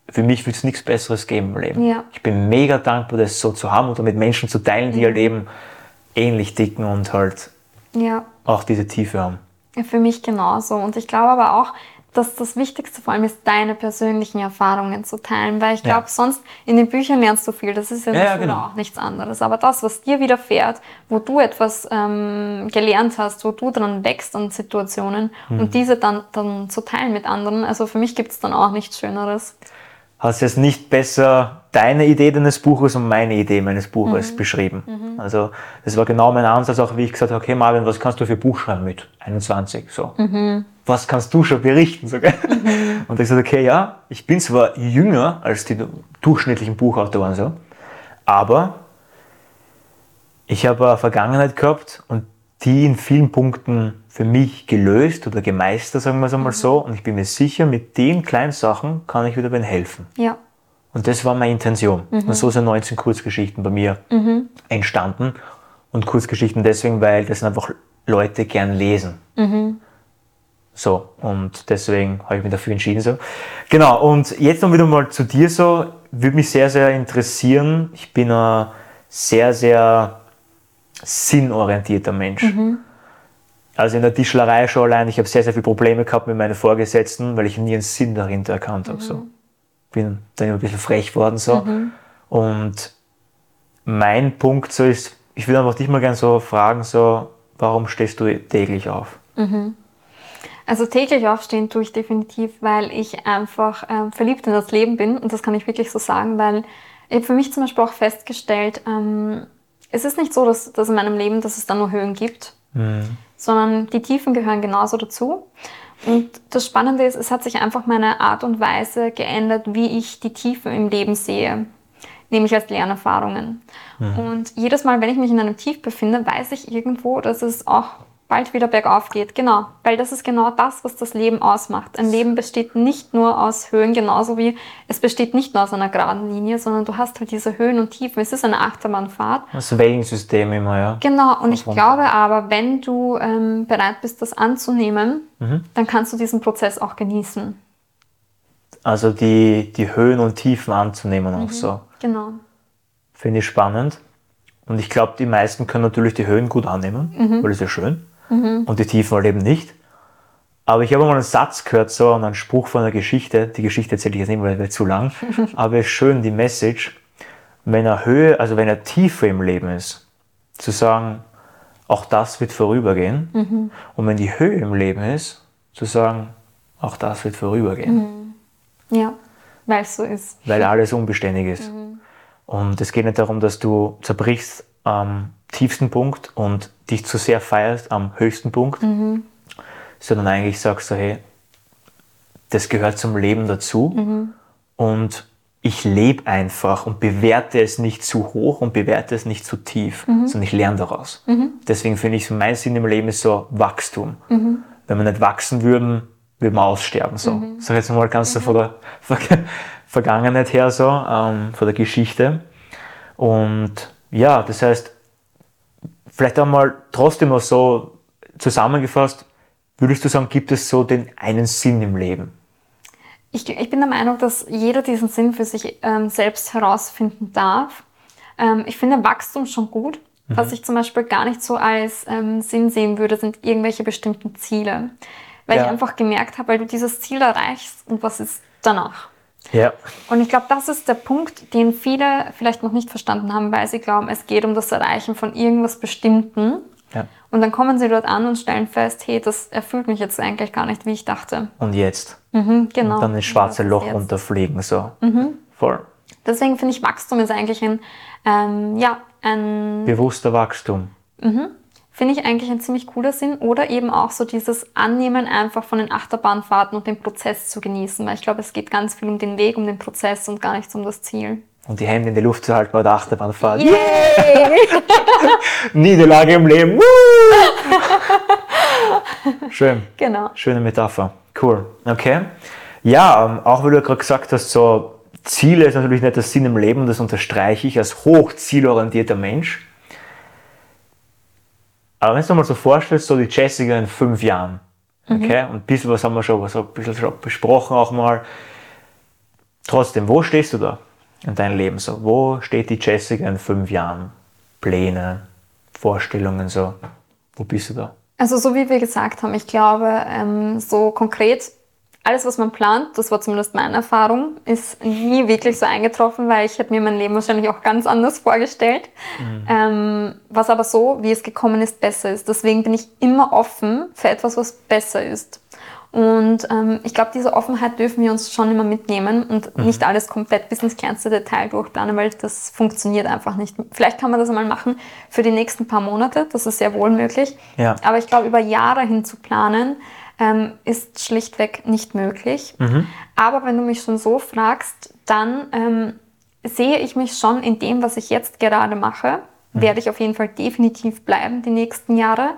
Für mich wird es nichts Besseres geben im Leben. Ja. Ich bin mega dankbar, das so zu haben oder mit Menschen zu teilen, die halt eben ähnlich dicken und halt ja. auch diese Tiefe haben. Für mich genauso. Und ich glaube aber auch, dass das Wichtigste vor allem ist, deine persönlichen Erfahrungen zu teilen, weil ich glaube, ja. sonst in den Büchern lernst du viel, das ist ja, ja, ja genau. auch nichts anderes. Aber das, was dir widerfährt, wo du etwas ähm, gelernt hast, wo du dran wächst an Situationen mhm. und diese dann, dann zu teilen mit anderen, also für mich gibt es dann auch nichts Schöneres hast jetzt nicht besser deine Idee deines Buches und meine Idee meines Buches mhm. beschrieben. Mhm. Also das war genau mein Ansatz, auch wie ich gesagt habe, okay Marvin, was kannst du für Buch schreiben mit 21? So. Mhm. was kannst du schon berichten? So, mhm. Und ich gesagt, okay, ja, ich bin zwar jünger als die durchschnittlichen Buchautoren, so, aber ich habe eine Vergangenheit gehabt und die in vielen Punkten für mich gelöst oder gemeistert, sagen wir es einmal mhm. so. Und ich bin mir sicher, mit den kleinen Sachen kann ich wieder wen helfen. Ja. Und das war meine Intention. Mhm. Und so sind 19 Kurzgeschichten bei mir mhm. entstanden. Und Kurzgeschichten deswegen, weil das einfach Leute gern lesen. Mhm. So, und deswegen habe ich mich dafür entschieden. So. Genau, und jetzt noch wieder mal zu dir so, würde mich sehr, sehr interessieren. Ich bin ein sehr, sehr sinnorientierter Mensch. Also in der Tischlerei schon allein, ich habe sehr, sehr viele Probleme gehabt mit meinen Vorgesetzten, weil ich nie einen Sinn dahinter erkannt habe. Mhm. So. Bin dann immer ein bisschen frech worden. So. Mhm. Und mein Punkt so ist, ich würde einfach dich mal gerne so fragen, so, warum stehst du täglich auf? Mhm. Also täglich aufstehen tue ich definitiv, weil ich einfach ähm, verliebt in das Leben bin und das kann ich wirklich so sagen, weil ich habe für mich zum Beispiel auch festgestellt, ähm, es ist nicht so, dass, dass in meinem Leben, dass es da nur Höhen gibt, mhm. Sondern die Tiefen gehören genauso dazu. Und das Spannende ist, es hat sich einfach meine Art und Weise geändert, wie ich die Tiefen im Leben sehe, nämlich als Lernerfahrungen. Mhm. Und jedes Mal, wenn ich mich in einem Tief befinde, weiß ich irgendwo, dass es auch bald wieder bergauf geht. Genau, weil das ist genau das, was das Leben ausmacht. Ein Leben besteht nicht nur aus Höhen, genauso wie es besteht nicht nur aus einer geraden Linie, sondern du hast halt diese Höhen und Tiefen. Es ist eine Achterbahnfahrt. Das Wellensystem immer, ja. Genau, und ich glaube aber, wenn du ähm, bereit bist, das anzunehmen, mhm. dann kannst du diesen Prozess auch genießen. Also die, die Höhen und Tiefen anzunehmen mhm. auch so. Genau. Finde ich spannend. Und ich glaube, die meisten können natürlich die Höhen gut annehmen, mhm. weil es ja schön mhm. und die Tiefen halt eben nicht. Aber ich habe mal einen Satz gehört, so einen Spruch von einer Geschichte. Die Geschichte erzähle ich jetzt nicht, weil es zu lang. Aber es ist schön, die Message, wenn er Höhe, also wenn er Tiefe im Leben ist, zu sagen, auch das wird vorübergehen. Mhm. Und wenn die Höhe im Leben ist, zu sagen, auch das wird vorübergehen. Mhm. Ja, weil es so ist. Weil alles unbeständig ist. Mhm. Und es geht nicht darum, dass du zerbrichst am tiefsten Punkt und dich zu sehr feierst am höchsten Punkt, mhm. sondern eigentlich sagst du, hey, das gehört zum Leben dazu mhm. und ich lebe einfach und bewerte es nicht zu hoch und bewerte es nicht zu tief, mhm. sondern ich lerne daraus. Mhm. Deswegen finde ich, mein Sinn im Leben ist so Wachstum. Mhm. Wenn wir nicht wachsen würden, würden wir aussterben. So. Mhm. Sag jetzt mal ganz so von der Vergangenheit her, so, ähm, von der Geschichte. Und ja, das heißt, Vielleicht einmal trotzdem noch so zusammengefasst, würdest du sagen, gibt es so den einen Sinn im Leben? Ich, ich bin der Meinung, dass jeder diesen Sinn für sich ähm, selbst herausfinden darf. Ähm, ich finde Wachstum schon gut. Mhm. Was ich zum Beispiel gar nicht so als ähm, Sinn sehen würde, sind irgendwelche bestimmten Ziele. Weil ja. ich einfach gemerkt habe, weil du dieses Ziel erreichst und was ist danach? Ja. Und ich glaube, das ist der Punkt, den viele vielleicht noch nicht verstanden haben, weil sie glauben, es geht um das Erreichen von irgendwas Bestimmten. Ja. Und dann kommen sie dort an und stellen fest, hey, das erfüllt mich jetzt eigentlich gar nicht, wie ich dachte. Und jetzt? Mhm, genau. Und dann ins schwarze Loch runterfliegen, so. Mhm. Voll. Deswegen finde ich, Wachstum ist eigentlich ein, ähm, ja, ein... Bewusster Wachstum. Mhm finde ich eigentlich ein ziemlich cooler Sinn. Oder eben auch so dieses Annehmen einfach von den Achterbahnfahrten und den Prozess zu genießen. Weil ich glaube, es geht ganz viel um den Weg, um den Prozess und gar nichts um das Ziel. Und die Hände in die Luft zu halten bei der Achterbahnfahrt. Yay! Niederlage im Leben. Schön. Genau. Schöne Metapher. Cool. Okay. Ja, ähm, auch weil du gerade gesagt hast, so Ziele ist natürlich nicht der Sinn im Leben, das unterstreiche ich als hochzielorientierter Mensch. Aber wenn du dir mal so vorstellst, so die Jessica in fünf Jahren, mhm. okay, mhm. und ein bisschen was haben wir schon, was ein bisschen schon besprochen auch mal. Trotzdem, wo stehst du da in deinem Leben so? Wo steht die Jessica in fünf Jahren? Pläne, Vorstellungen so? Wo bist du da? Also so wie wir gesagt haben, ich glaube, ähm, so konkret alles, was man plant, das war zumindest meine Erfahrung, ist nie wirklich so eingetroffen, weil ich hätte mir mein Leben wahrscheinlich auch ganz anders vorgestellt. Mhm. Ähm, was aber so, wie es gekommen ist, besser ist. Deswegen bin ich immer offen für etwas, was besser ist. Und ähm, ich glaube, diese Offenheit dürfen wir uns schon immer mitnehmen und mhm. nicht alles komplett bis ins kleinste Detail durchplanen, weil das funktioniert einfach nicht. Vielleicht kann man das einmal machen für die nächsten paar Monate, das ist sehr wohl möglich. Ja. Aber ich glaube, über Jahre hin zu planen, ähm, ist schlichtweg nicht möglich. Mhm. Aber wenn du mich schon so fragst, dann ähm, sehe ich mich schon in dem, was ich jetzt gerade mache. Mhm. Werde ich auf jeden Fall definitiv bleiben die nächsten Jahre.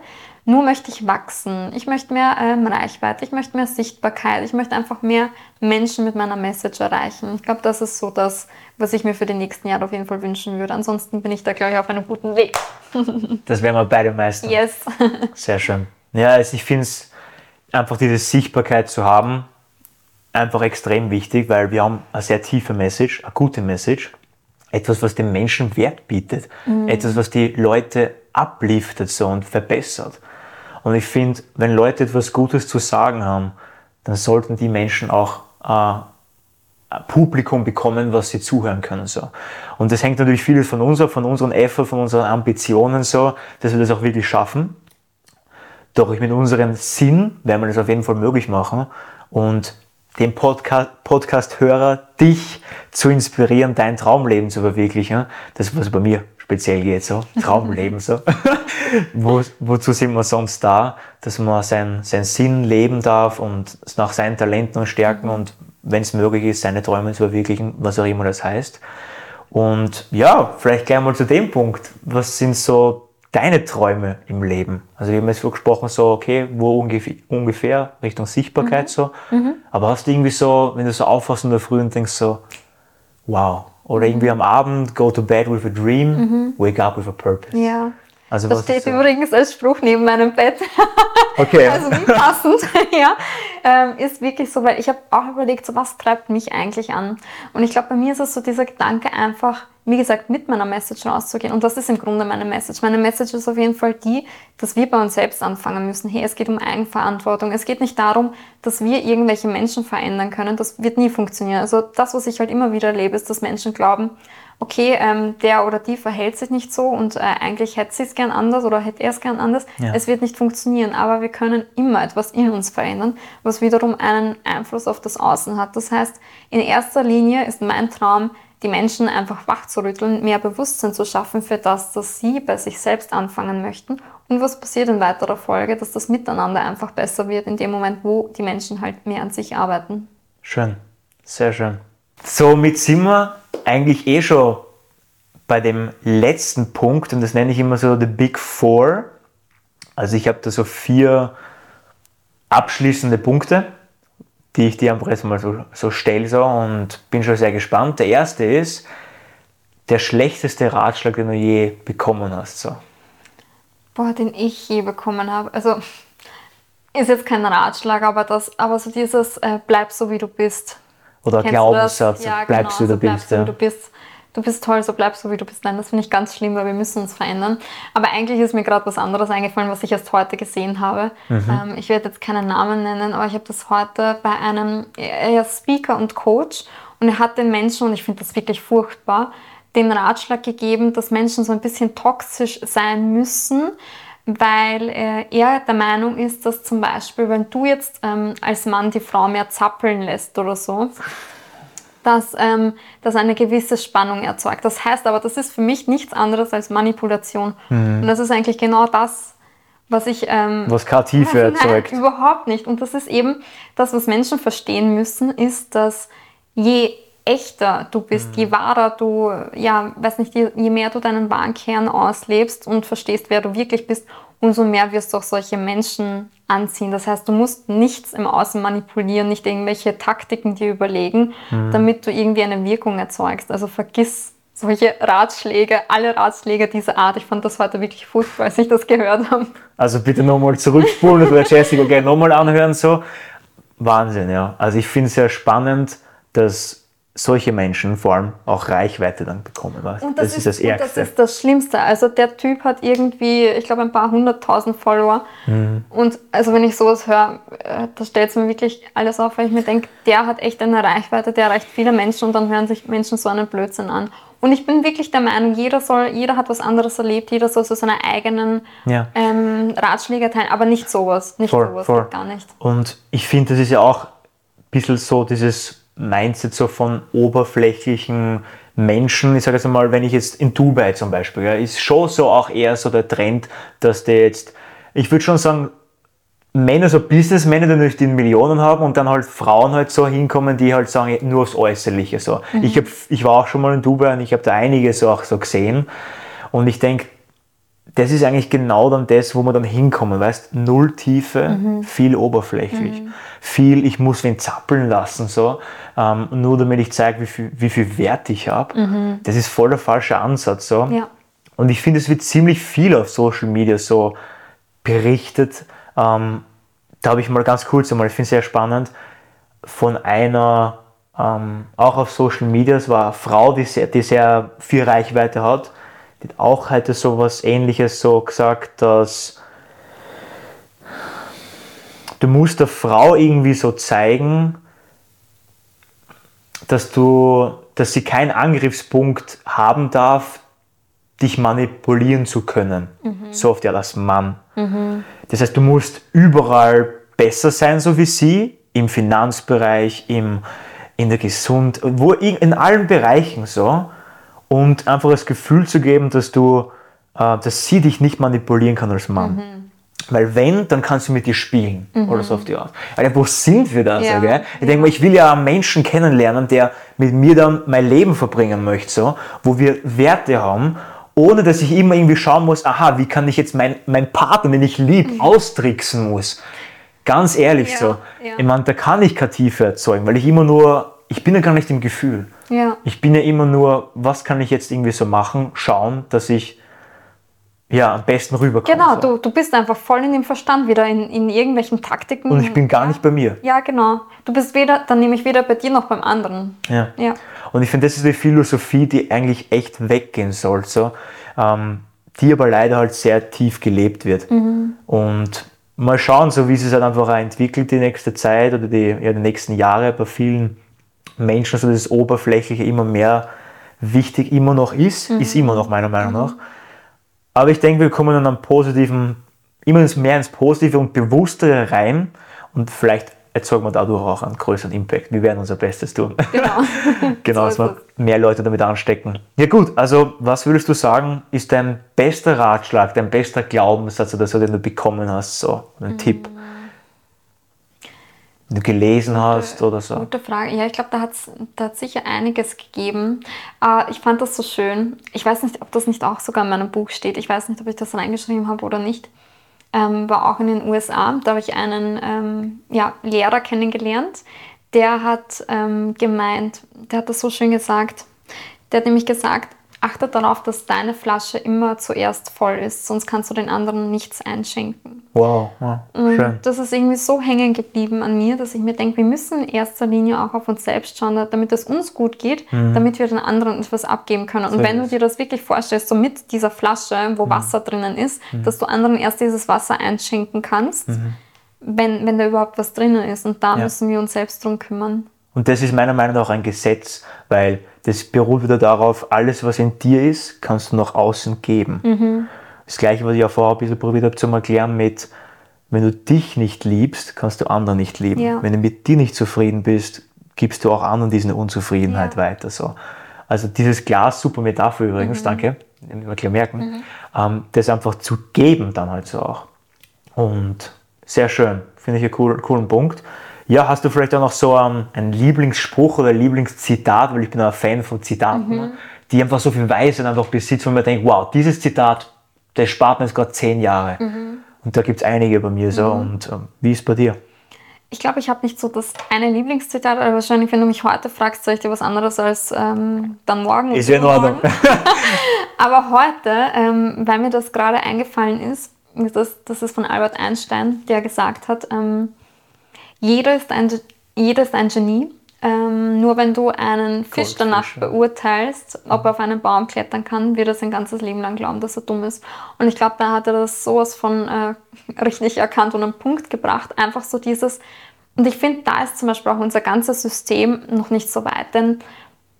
Nur möchte ich wachsen. Ich möchte mehr ähm, Reichweite, ich möchte mehr Sichtbarkeit, ich möchte einfach mehr Menschen mit meiner Message erreichen. Ich glaube, das ist so das, was ich mir für die nächsten Jahre auf jeden Fall wünschen würde. Ansonsten bin ich da, glaube ich, auf einem guten Weg. das werden wir beide meistern. Yes. Sehr schön. Ja, also ich finde es einfach diese Sichtbarkeit zu haben, einfach extrem wichtig, weil wir haben eine sehr tiefe Message, eine gute Message, etwas, was den Menschen Wert bietet, mhm. etwas, was die Leute abliftet so und verbessert. Und ich finde, wenn Leute etwas Gutes zu sagen haben, dann sollten die Menschen auch äh, ein Publikum bekommen, was sie zuhören können. So. Und das hängt natürlich vieles von uns ab, von unseren Effort, von unseren Ambitionen so, dass wir das auch wirklich schaffen. Doch mit unserem Sinn werden wir das auf jeden Fall möglich machen und den Podcast, Podcast-Hörer, dich zu inspirieren, dein Traumleben zu verwirklichen. Das ist was bei mir speziell geht, so Traumleben, so. Wo, wozu sind wir sonst da? Dass man seinen sein Sinn leben darf und nach seinen Talenten und Stärken und wenn es möglich ist, seine Träume zu verwirklichen, was auch immer das heißt. Und ja, vielleicht gleich mal zu dem Punkt. Was sind so deine Träume im Leben? Also wir haben jetzt gesprochen, so, okay, wo ungefähr, ungefähr Richtung Sichtbarkeit mhm. so. Mhm. Aber hast du irgendwie so, wenn du so aufwachst in der Früh und denkst so, wow, oder irgendwie am Abend, go to bed with a dream, mhm. wake up with a purpose. Ja. Also das steht so? übrigens als Spruch neben meinem Bett. Okay. also wie passend, ja. Ähm, ist wirklich so, weil ich habe auch überlegt, so was treibt mich eigentlich an. Und ich glaube, bei mir ist es so dieser Gedanke einfach, wie gesagt, mit meiner Message rauszugehen. Und das ist im Grunde meine Message. Meine Message ist auf jeden Fall die, dass wir bei uns selbst anfangen müssen. Hey, es geht um Eigenverantwortung. Es geht nicht darum, dass wir irgendwelche Menschen verändern können. Das wird nie funktionieren. Also das, was ich halt immer wieder erlebe, ist, dass Menschen glauben, okay, ähm, der oder die verhält sich nicht so und äh, eigentlich hätte sie es gern anders oder hätte er es gern anders. Ja. Es wird nicht funktionieren, aber wir können immer etwas in uns verändern, was wiederum einen Einfluss auf das Außen hat. Das heißt, in erster Linie ist mein Traum, die Menschen einfach wachzurütteln, mehr Bewusstsein zu schaffen für das, dass sie bei sich selbst anfangen möchten. Und was passiert in weiterer Folge, dass das Miteinander einfach besser wird in dem Moment, wo die Menschen halt mehr an sich arbeiten. Schön, sehr schön. Somit sind wir eigentlich eh schon bei dem letzten Punkt und das nenne ich immer so the Big Four. Also ich habe da so vier abschließende Punkte die ich dir einfach jetzt mal so, so stelle so, und bin schon sehr gespannt. Der erste ist der schlechteste Ratschlag, den du je bekommen hast. So. Boah, den ich je bekommen habe. Also ist jetzt kein Ratschlag, aber das, aber so dieses äh, bleib so wie du bist. Oder Glaubenssatz, ja, bleibst genau, du, so bleibst, wie du bist du bist toll, so bleib so wie du bist. Nein, das finde ich ganz schlimm, weil wir müssen uns verändern. Aber eigentlich ist mir gerade was anderes eingefallen, was ich erst heute gesehen habe. Mhm. Ähm, ich werde jetzt keinen Namen nennen, aber ich habe das heute bei einem er Speaker und Coach und er hat den Menschen, und ich finde das wirklich furchtbar, den Ratschlag gegeben, dass Menschen so ein bisschen toxisch sein müssen, weil äh, er der Meinung ist, dass zum Beispiel, wenn du jetzt ähm, als Mann die Frau mehr zappeln lässt oder so, dass ähm, das eine gewisse Spannung erzeugt. Das heißt aber, das ist für mich nichts anderes als Manipulation. Mhm. Und das ist eigentlich genau das, was ich... Ähm, was keine Tiefe erzeugt. Nein, überhaupt nicht. Und das ist eben das, was Menschen verstehen müssen, ist, dass je echter du bist, mhm. je wahrer du, ja, weiß nicht, je, je mehr du deinen wahren Kern auslebst und verstehst, wer du wirklich bist, umso mehr wirst du auch solche Menschen anziehen. Das heißt, du musst nichts im Außen manipulieren, nicht irgendwelche Taktiken dir überlegen, mhm. damit du irgendwie eine Wirkung erzeugst. Also vergiss solche Ratschläge, alle Ratschläge dieser Art. Ich fand das heute wirklich furchtbar, als ich das gehört habe. Also bitte nochmal zurückspulen oder Jessica gerne nochmal anhören. So. Wahnsinn, ja. Also ich finde es sehr spannend, dass solche Menschen vor allem auch Reichweite dann bekommen. Was? Und das, das ist, ist, das Ärgste. das ist das Schlimmste. Also der Typ hat irgendwie, ich glaube, ein paar hunderttausend Follower. Mhm. Und also wenn ich sowas höre, äh, da stellt es mir wirklich alles auf, weil ich mir denke, der hat echt eine Reichweite, der erreicht viele Menschen und dann hören sich Menschen so einen Blödsinn an. Und ich bin wirklich der Meinung, jeder soll, jeder hat was anderes erlebt, jeder soll so seine eigenen ja. ähm, Ratschläge teilen, aber nicht sowas. Nicht voll, sowas, voll. gar nicht. Und ich finde, das ist ja auch ein bisschen so dieses Mindset so von oberflächlichen Menschen, ich sage jetzt mal, wenn ich jetzt in Dubai zum Beispiel, ja, ist schon so auch eher so der Trend, dass der jetzt, ich würde schon sagen, Männer, so Businessmänner, die natürlich die Millionen haben und dann halt Frauen halt so hinkommen, die halt sagen, nur aufs Äußerliche so. Mhm. Ich, hab, ich war auch schon mal in Dubai und ich habe da einige so auch so gesehen und ich denke, das ist eigentlich genau dann das, wo wir dann hinkommen, weißt, null Tiefe, mhm. viel oberflächlich, mhm. viel, ich muss wen zappeln lassen, so, ähm, nur damit ich zeige, wie viel, wie viel Wert ich habe. Mhm. Das ist voll der falsche Ansatz, so. Ja. Und ich finde, es wird ziemlich viel auf Social Media so berichtet. Ähm, da habe ich mal ganz kurz einmal, ich finde es sehr spannend, von einer, ähm, auch auf Social Media, es war eine Frau, die sehr, die sehr viel Reichweite hat, auch heute so was ähnliches so gesagt, dass du musst der Frau irgendwie so zeigen, dass du, dass sie keinen Angriffspunkt haben darf, dich manipulieren zu können. Mhm. So oft ja das Mann. Mhm. Das heißt, du musst überall besser sein, so wie sie, im Finanzbereich, im, in der Gesund, wo, in allen Bereichen so. Und einfach das Gefühl zu geben, dass du, äh, dass sie dich nicht manipulieren kann als Mann. Mhm. Weil wenn, dann kannst du mit dir spielen mhm. oder so auf die Art. Also, wo sind wir da? Ja. So, gell? Ich denke mal, ich will ja einen Menschen kennenlernen, der mit mir dann mein Leben verbringen möchte, so, wo wir Werte haben ohne dass ich immer irgendwie schauen muss, aha, wie kann ich jetzt meinen mein Partner, den ich lieb, mhm. austricksen muss. Ganz ehrlich ja, so. Ja. Ich meine, da kann ich keine Tiefe erzeugen, weil ich immer nur, ich bin ja gar nicht im Gefühl. Ja. Ich bin ja immer nur, was kann ich jetzt irgendwie so machen, schauen, dass ich ja, am besten rüberkomme. Genau, so. du, du bist einfach voll in dem Verstand wieder, in, in irgendwelchen Taktiken. Und ich bin gar nicht bei mir. Ja, genau. Du bist weder, dann nehme ich weder bei dir noch beim anderen. Ja. ja. Und ich finde, das ist eine Philosophie, die eigentlich echt weggehen soll, so, ähm, die aber leider halt sehr tief gelebt wird. Mhm. Und mal schauen, so wie es sich halt einfach entwickelt die nächste Zeit oder die, ja, die nächsten Jahre bei vielen Menschen, so das Oberflächliche immer mehr wichtig immer noch ist, mhm. ist immer noch meiner Meinung nach. Mhm. Aber ich denke, wir kommen dann am positiven, immer mehr ins Positive und Bewusstere rein und vielleicht erzeugen wir dadurch auch einen größeren Impact. Wir werden unser Bestes tun. Genau. genau, dass wir mehr Leute damit anstecken. Ja gut, also was würdest du sagen, ist dein bester Ratschlag, dein bester Glaubenssatz oder so, den du bekommen hast, so ein mhm. Tipp? Du gelesen hast oder so? Gute Frage. Ja, ich glaube, da hat es da sicher einiges gegeben. Uh, ich fand das so schön. Ich weiß nicht, ob das nicht auch sogar in meinem Buch steht. Ich weiß nicht, ob ich das reingeschrieben habe oder nicht ähm, war auch in den USA. Da habe ich einen ähm, ja, Lehrer kennengelernt, der hat ähm, gemeint, der hat das so schön gesagt, der hat nämlich gesagt, achte darauf, dass deine Flasche immer zuerst voll ist, sonst kannst du den anderen nichts einschenken. Wow, wow schön. Das ist irgendwie so hängen geblieben an mir, dass ich mir denke, wir müssen in erster Linie auch auf uns selbst schauen, damit es uns gut geht, mhm. damit wir den anderen etwas abgeben können. Und wenn du dir das wirklich vorstellst, so mit dieser Flasche, wo mhm. Wasser drinnen ist, mhm. dass du anderen erst dieses Wasser einschenken kannst, mhm. wenn, wenn da überhaupt was drinnen ist. Und da ja. müssen wir uns selbst drum kümmern. Und das ist meiner Meinung nach ein Gesetz, weil das beruht wieder darauf, alles, was in dir ist, kannst du nach außen geben. Das gleiche, was ich ja vorher ein bisschen probiert habe zu erklären mit, wenn du dich nicht liebst, kannst du andere nicht lieben. Ja. Wenn du mit dir nicht zufrieden bist, gibst du auch anderen diese Unzufriedenheit ja. weiter. So. Also dieses Glas, super Metapher übrigens, mhm. danke, immer gleich merken, mhm. ähm, das einfach zu geben dann halt so auch. Und sehr schön, finde ich einen coolen, coolen Punkt. Ja, hast du vielleicht auch noch so um, einen Lieblingsspruch oder Lieblingszitat, weil ich bin ein Fan von Zitaten, mhm. die einfach so viel Weisheit einfach besitzen, wo man denkt, wow, dieses Zitat, das spart mir jetzt gerade zehn Jahre. Mhm. Und da gibt es einige bei mir so. Mhm. Und um, wie ist es bei dir? Ich glaube, ich habe nicht so das eine Lieblingszitat, aber wahrscheinlich, wenn du mich heute fragst, soll ich dir was anderes als ähm, dann morgen. Ist ja in Ordnung. aber heute, ähm, weil mir das gerade eingefallen ist, das, das ist von Albert Einstein, der gesagt hat, ähm, jeder ist ein, jeder ist ein Genie. Ähm, nur wenn du einen Fisch danach beurteilst, ob er auf einen Baum klettern kann, wird er sein ganzes Leben lang glauben, dass er dumm ist. Und ich glaube, da hat er das sowas von äh, richtig erkannt und einen Punkt gebracht. Einfach so dieses, und ich finde, da ist zum Beispiel auch unser ganzes System noch nicht so weit. Denn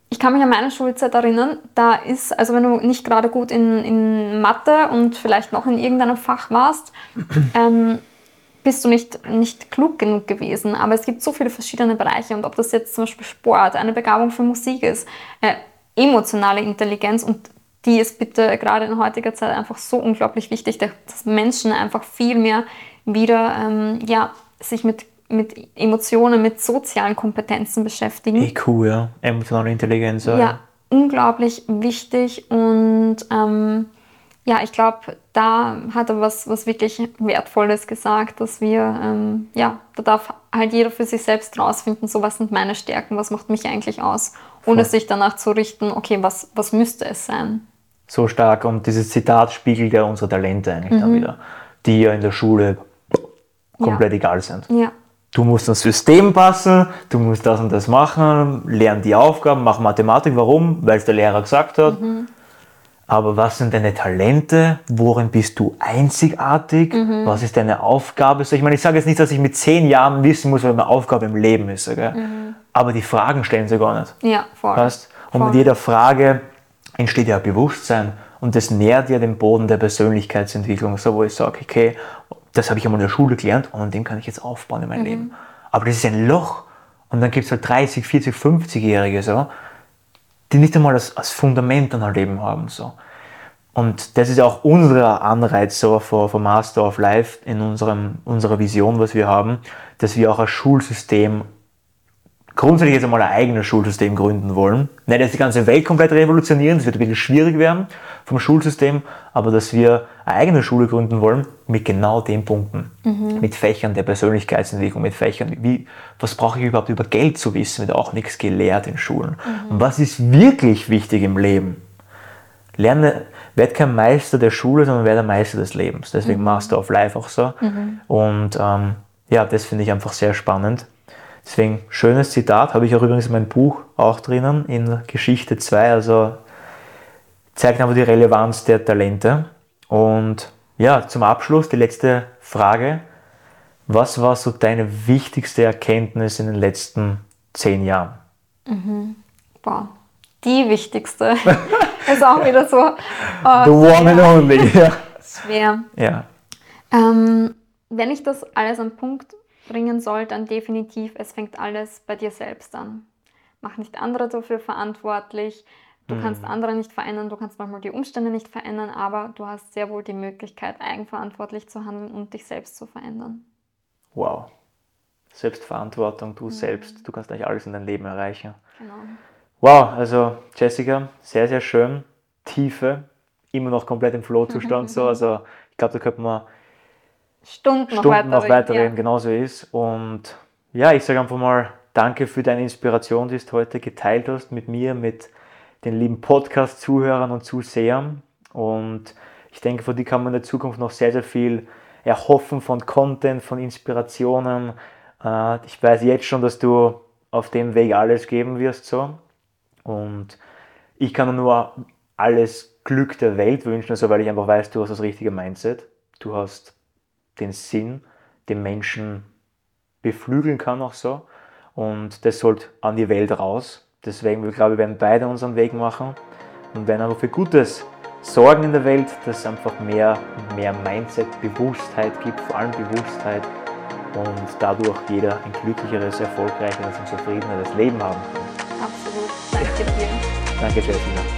ich kann mich an meine Schulzeit erinnern, da ist, also wenn du nicht gerade gut in, in Mathe und vielleicht noch in irgendeinem Fach warst, ähm, bist du nicht, nicht klug genug gewesen. Aber es gibt so viele verschiedene Bereiche und ob das jetzt zum Beispiel Sport, eine Begabung für Musik ist, äh, emotionale Intelligenz und die ist bitte gerade in heutiger Zeit einfach so unglaublich wichtig, dass Menschen einfach viel mehr wieder ähm, ja, sich mit, mit Emotionen, mit sozialen Kompetenzen beschäftigen. EQ, ja. Emotionale Intelligenz. Ja, ja unglaublich wichtig und ähm, ja, ich glaube, da hat er was, was wirklich Wertvolles gesagt, dass wir, ähm, ja, da darf halt jeder für sich selbst rausfinden, so was sind meine Stärken, was macht mich eigentlich aus, ohne Voll. sich danach zu richten, okay, was, was müsste es sein. So stark und dieses Zitat spiegelt ja unsere Talente eigentlich mhm. dann wieder, die ja in der Schule komplett ja. egal sind. Ja. Du musst ins System passen, du musst das und das machen, lern die Aufgaben, mach Mathematik. Warum? Weil es der Lehrer gesagt hat. Mhm aber was sind deine Talente? Worin bist du einzigartig? Mhm. Was ist deine Aufgabe? ich meine, ich sage jetzt nicht, dass ich mit zehn Jahren wissen muss, was meine Aufgabe im Leben ist. Mhm. Aber die Fragen stellen sie gar nicht. Ja, voll. Weißt? Und voll. mit jeder Frage entsteht ja Bewusstsein und das nährt ja den Boden der Persönlichkeitsentwicklung, so wo ich sage, okay, das habe ich einmal in der Schule gelernt und an dem kann ich jetzt aufbauen in meinem mhm. Leben. Aber das ist ein Loch. Und dann gibt es halt 30, 40, 50-Jährige so, die nicht einmal das als Fundament dann halt eben haben. So. Und das ist auch unser Anreiz so für, für Master of Life in unserem, unserer Vision, was wir haben, dass wir auch ein Schulsystem grundsätzlich jetzt einmal ein eigenes Schulsystem gründen wollen. Nicht, dass die ganze Welt komplett revolutionieren, das wird ein bisschen schwierig werden vom Schulsystem, aber dass wir eine eigene Schule gründen wollen mit genau den Punkten. Mhm. Mit Fächern der Persönlichkeitsentwicklung, mit Fächern, wie, was brauche ich überhaupt über Geld zu wissen, wird auch nichts gelehrt in Schulen. Mhm. Und was ist wirklich wichtig im Leben? Lerne, werd kein Meister der Schule, sondern werde Meister des Lebens. Deswegen mhm. Master of Life auch so. Mhm. Und ähm, ja, das finde ich einfach sehr spannend. Deswegen schönes Zitat, habe ich auch übrigens in meinem Buch auch drinnen, in Geschichte 2, also zeigt aber die Relevanz der Talente. Und ja, zum Abschluss die letzte Frage. Was war so deine wichtigste Erkenntnis in den letzten zehn Jahren? Mhm. Boah, die wichtigste. ist auch wieder so. Oh, The one and only. Ja. Schwer. Ja. Ähm, wenn ich das alles am Punkt bringen soll, dann definitiv, es fängt alles bei dir selbst an. Mach nicht andere dafür verantwortlich. Du mhm. kannst andere nicht verändern, du kannst manchmal die Umstände nicht verändern, aber du hast sehr wohl die Möglichkeit, eigenverantwortlich zu handeln und dich selbst zu verändern. Wow. Selbstverantwortung, du mhm. selbst, du kannst eigentlich alles in deinem Leben erreichen. Genau. Wow, also Jessica, sehr, sehr schön. Tiefe, immer noch komplett im Flow-Zustand so. Also ich glaube, da könnte man Stunden, Stunden noch weiter, noch weiter reden, ja. genauso ist. Und ja, ich sage einfach mal danke für deine Inspiration, die du heute geteilt hast mit mir, mit den lieben Podcast-Zuhörern und Zusehern. Und ich denke, von dir kann man in der Zukunft noch sehr, sehr viel erhoffen von Content, von Inspirationen. Äh, ich weiß jetzt schon, dass du auf dem Weg alles geben wirst. So. Und ich kann nur alles Glück der Welt wünschen, also weil ich einfach weiß, du hast das richtige Mindset. Du hast den Sinn, den Menschen beflügeln kann auch so. Und das sollte an die Welt raus. Deswegen, ich glaube, wir werden beide unseren Weg machen und werden aber für Gutes sorgen in der Welt, dass es einfach mehr, mehr Mindset, Bewusstheit gibt, vor allem Bewusstheit und dadurch jeder ein glücklicheres, erfolgreicheres und zufriedeneres Leben haben kann. Absolut. Danke dir. Danke, Jessica.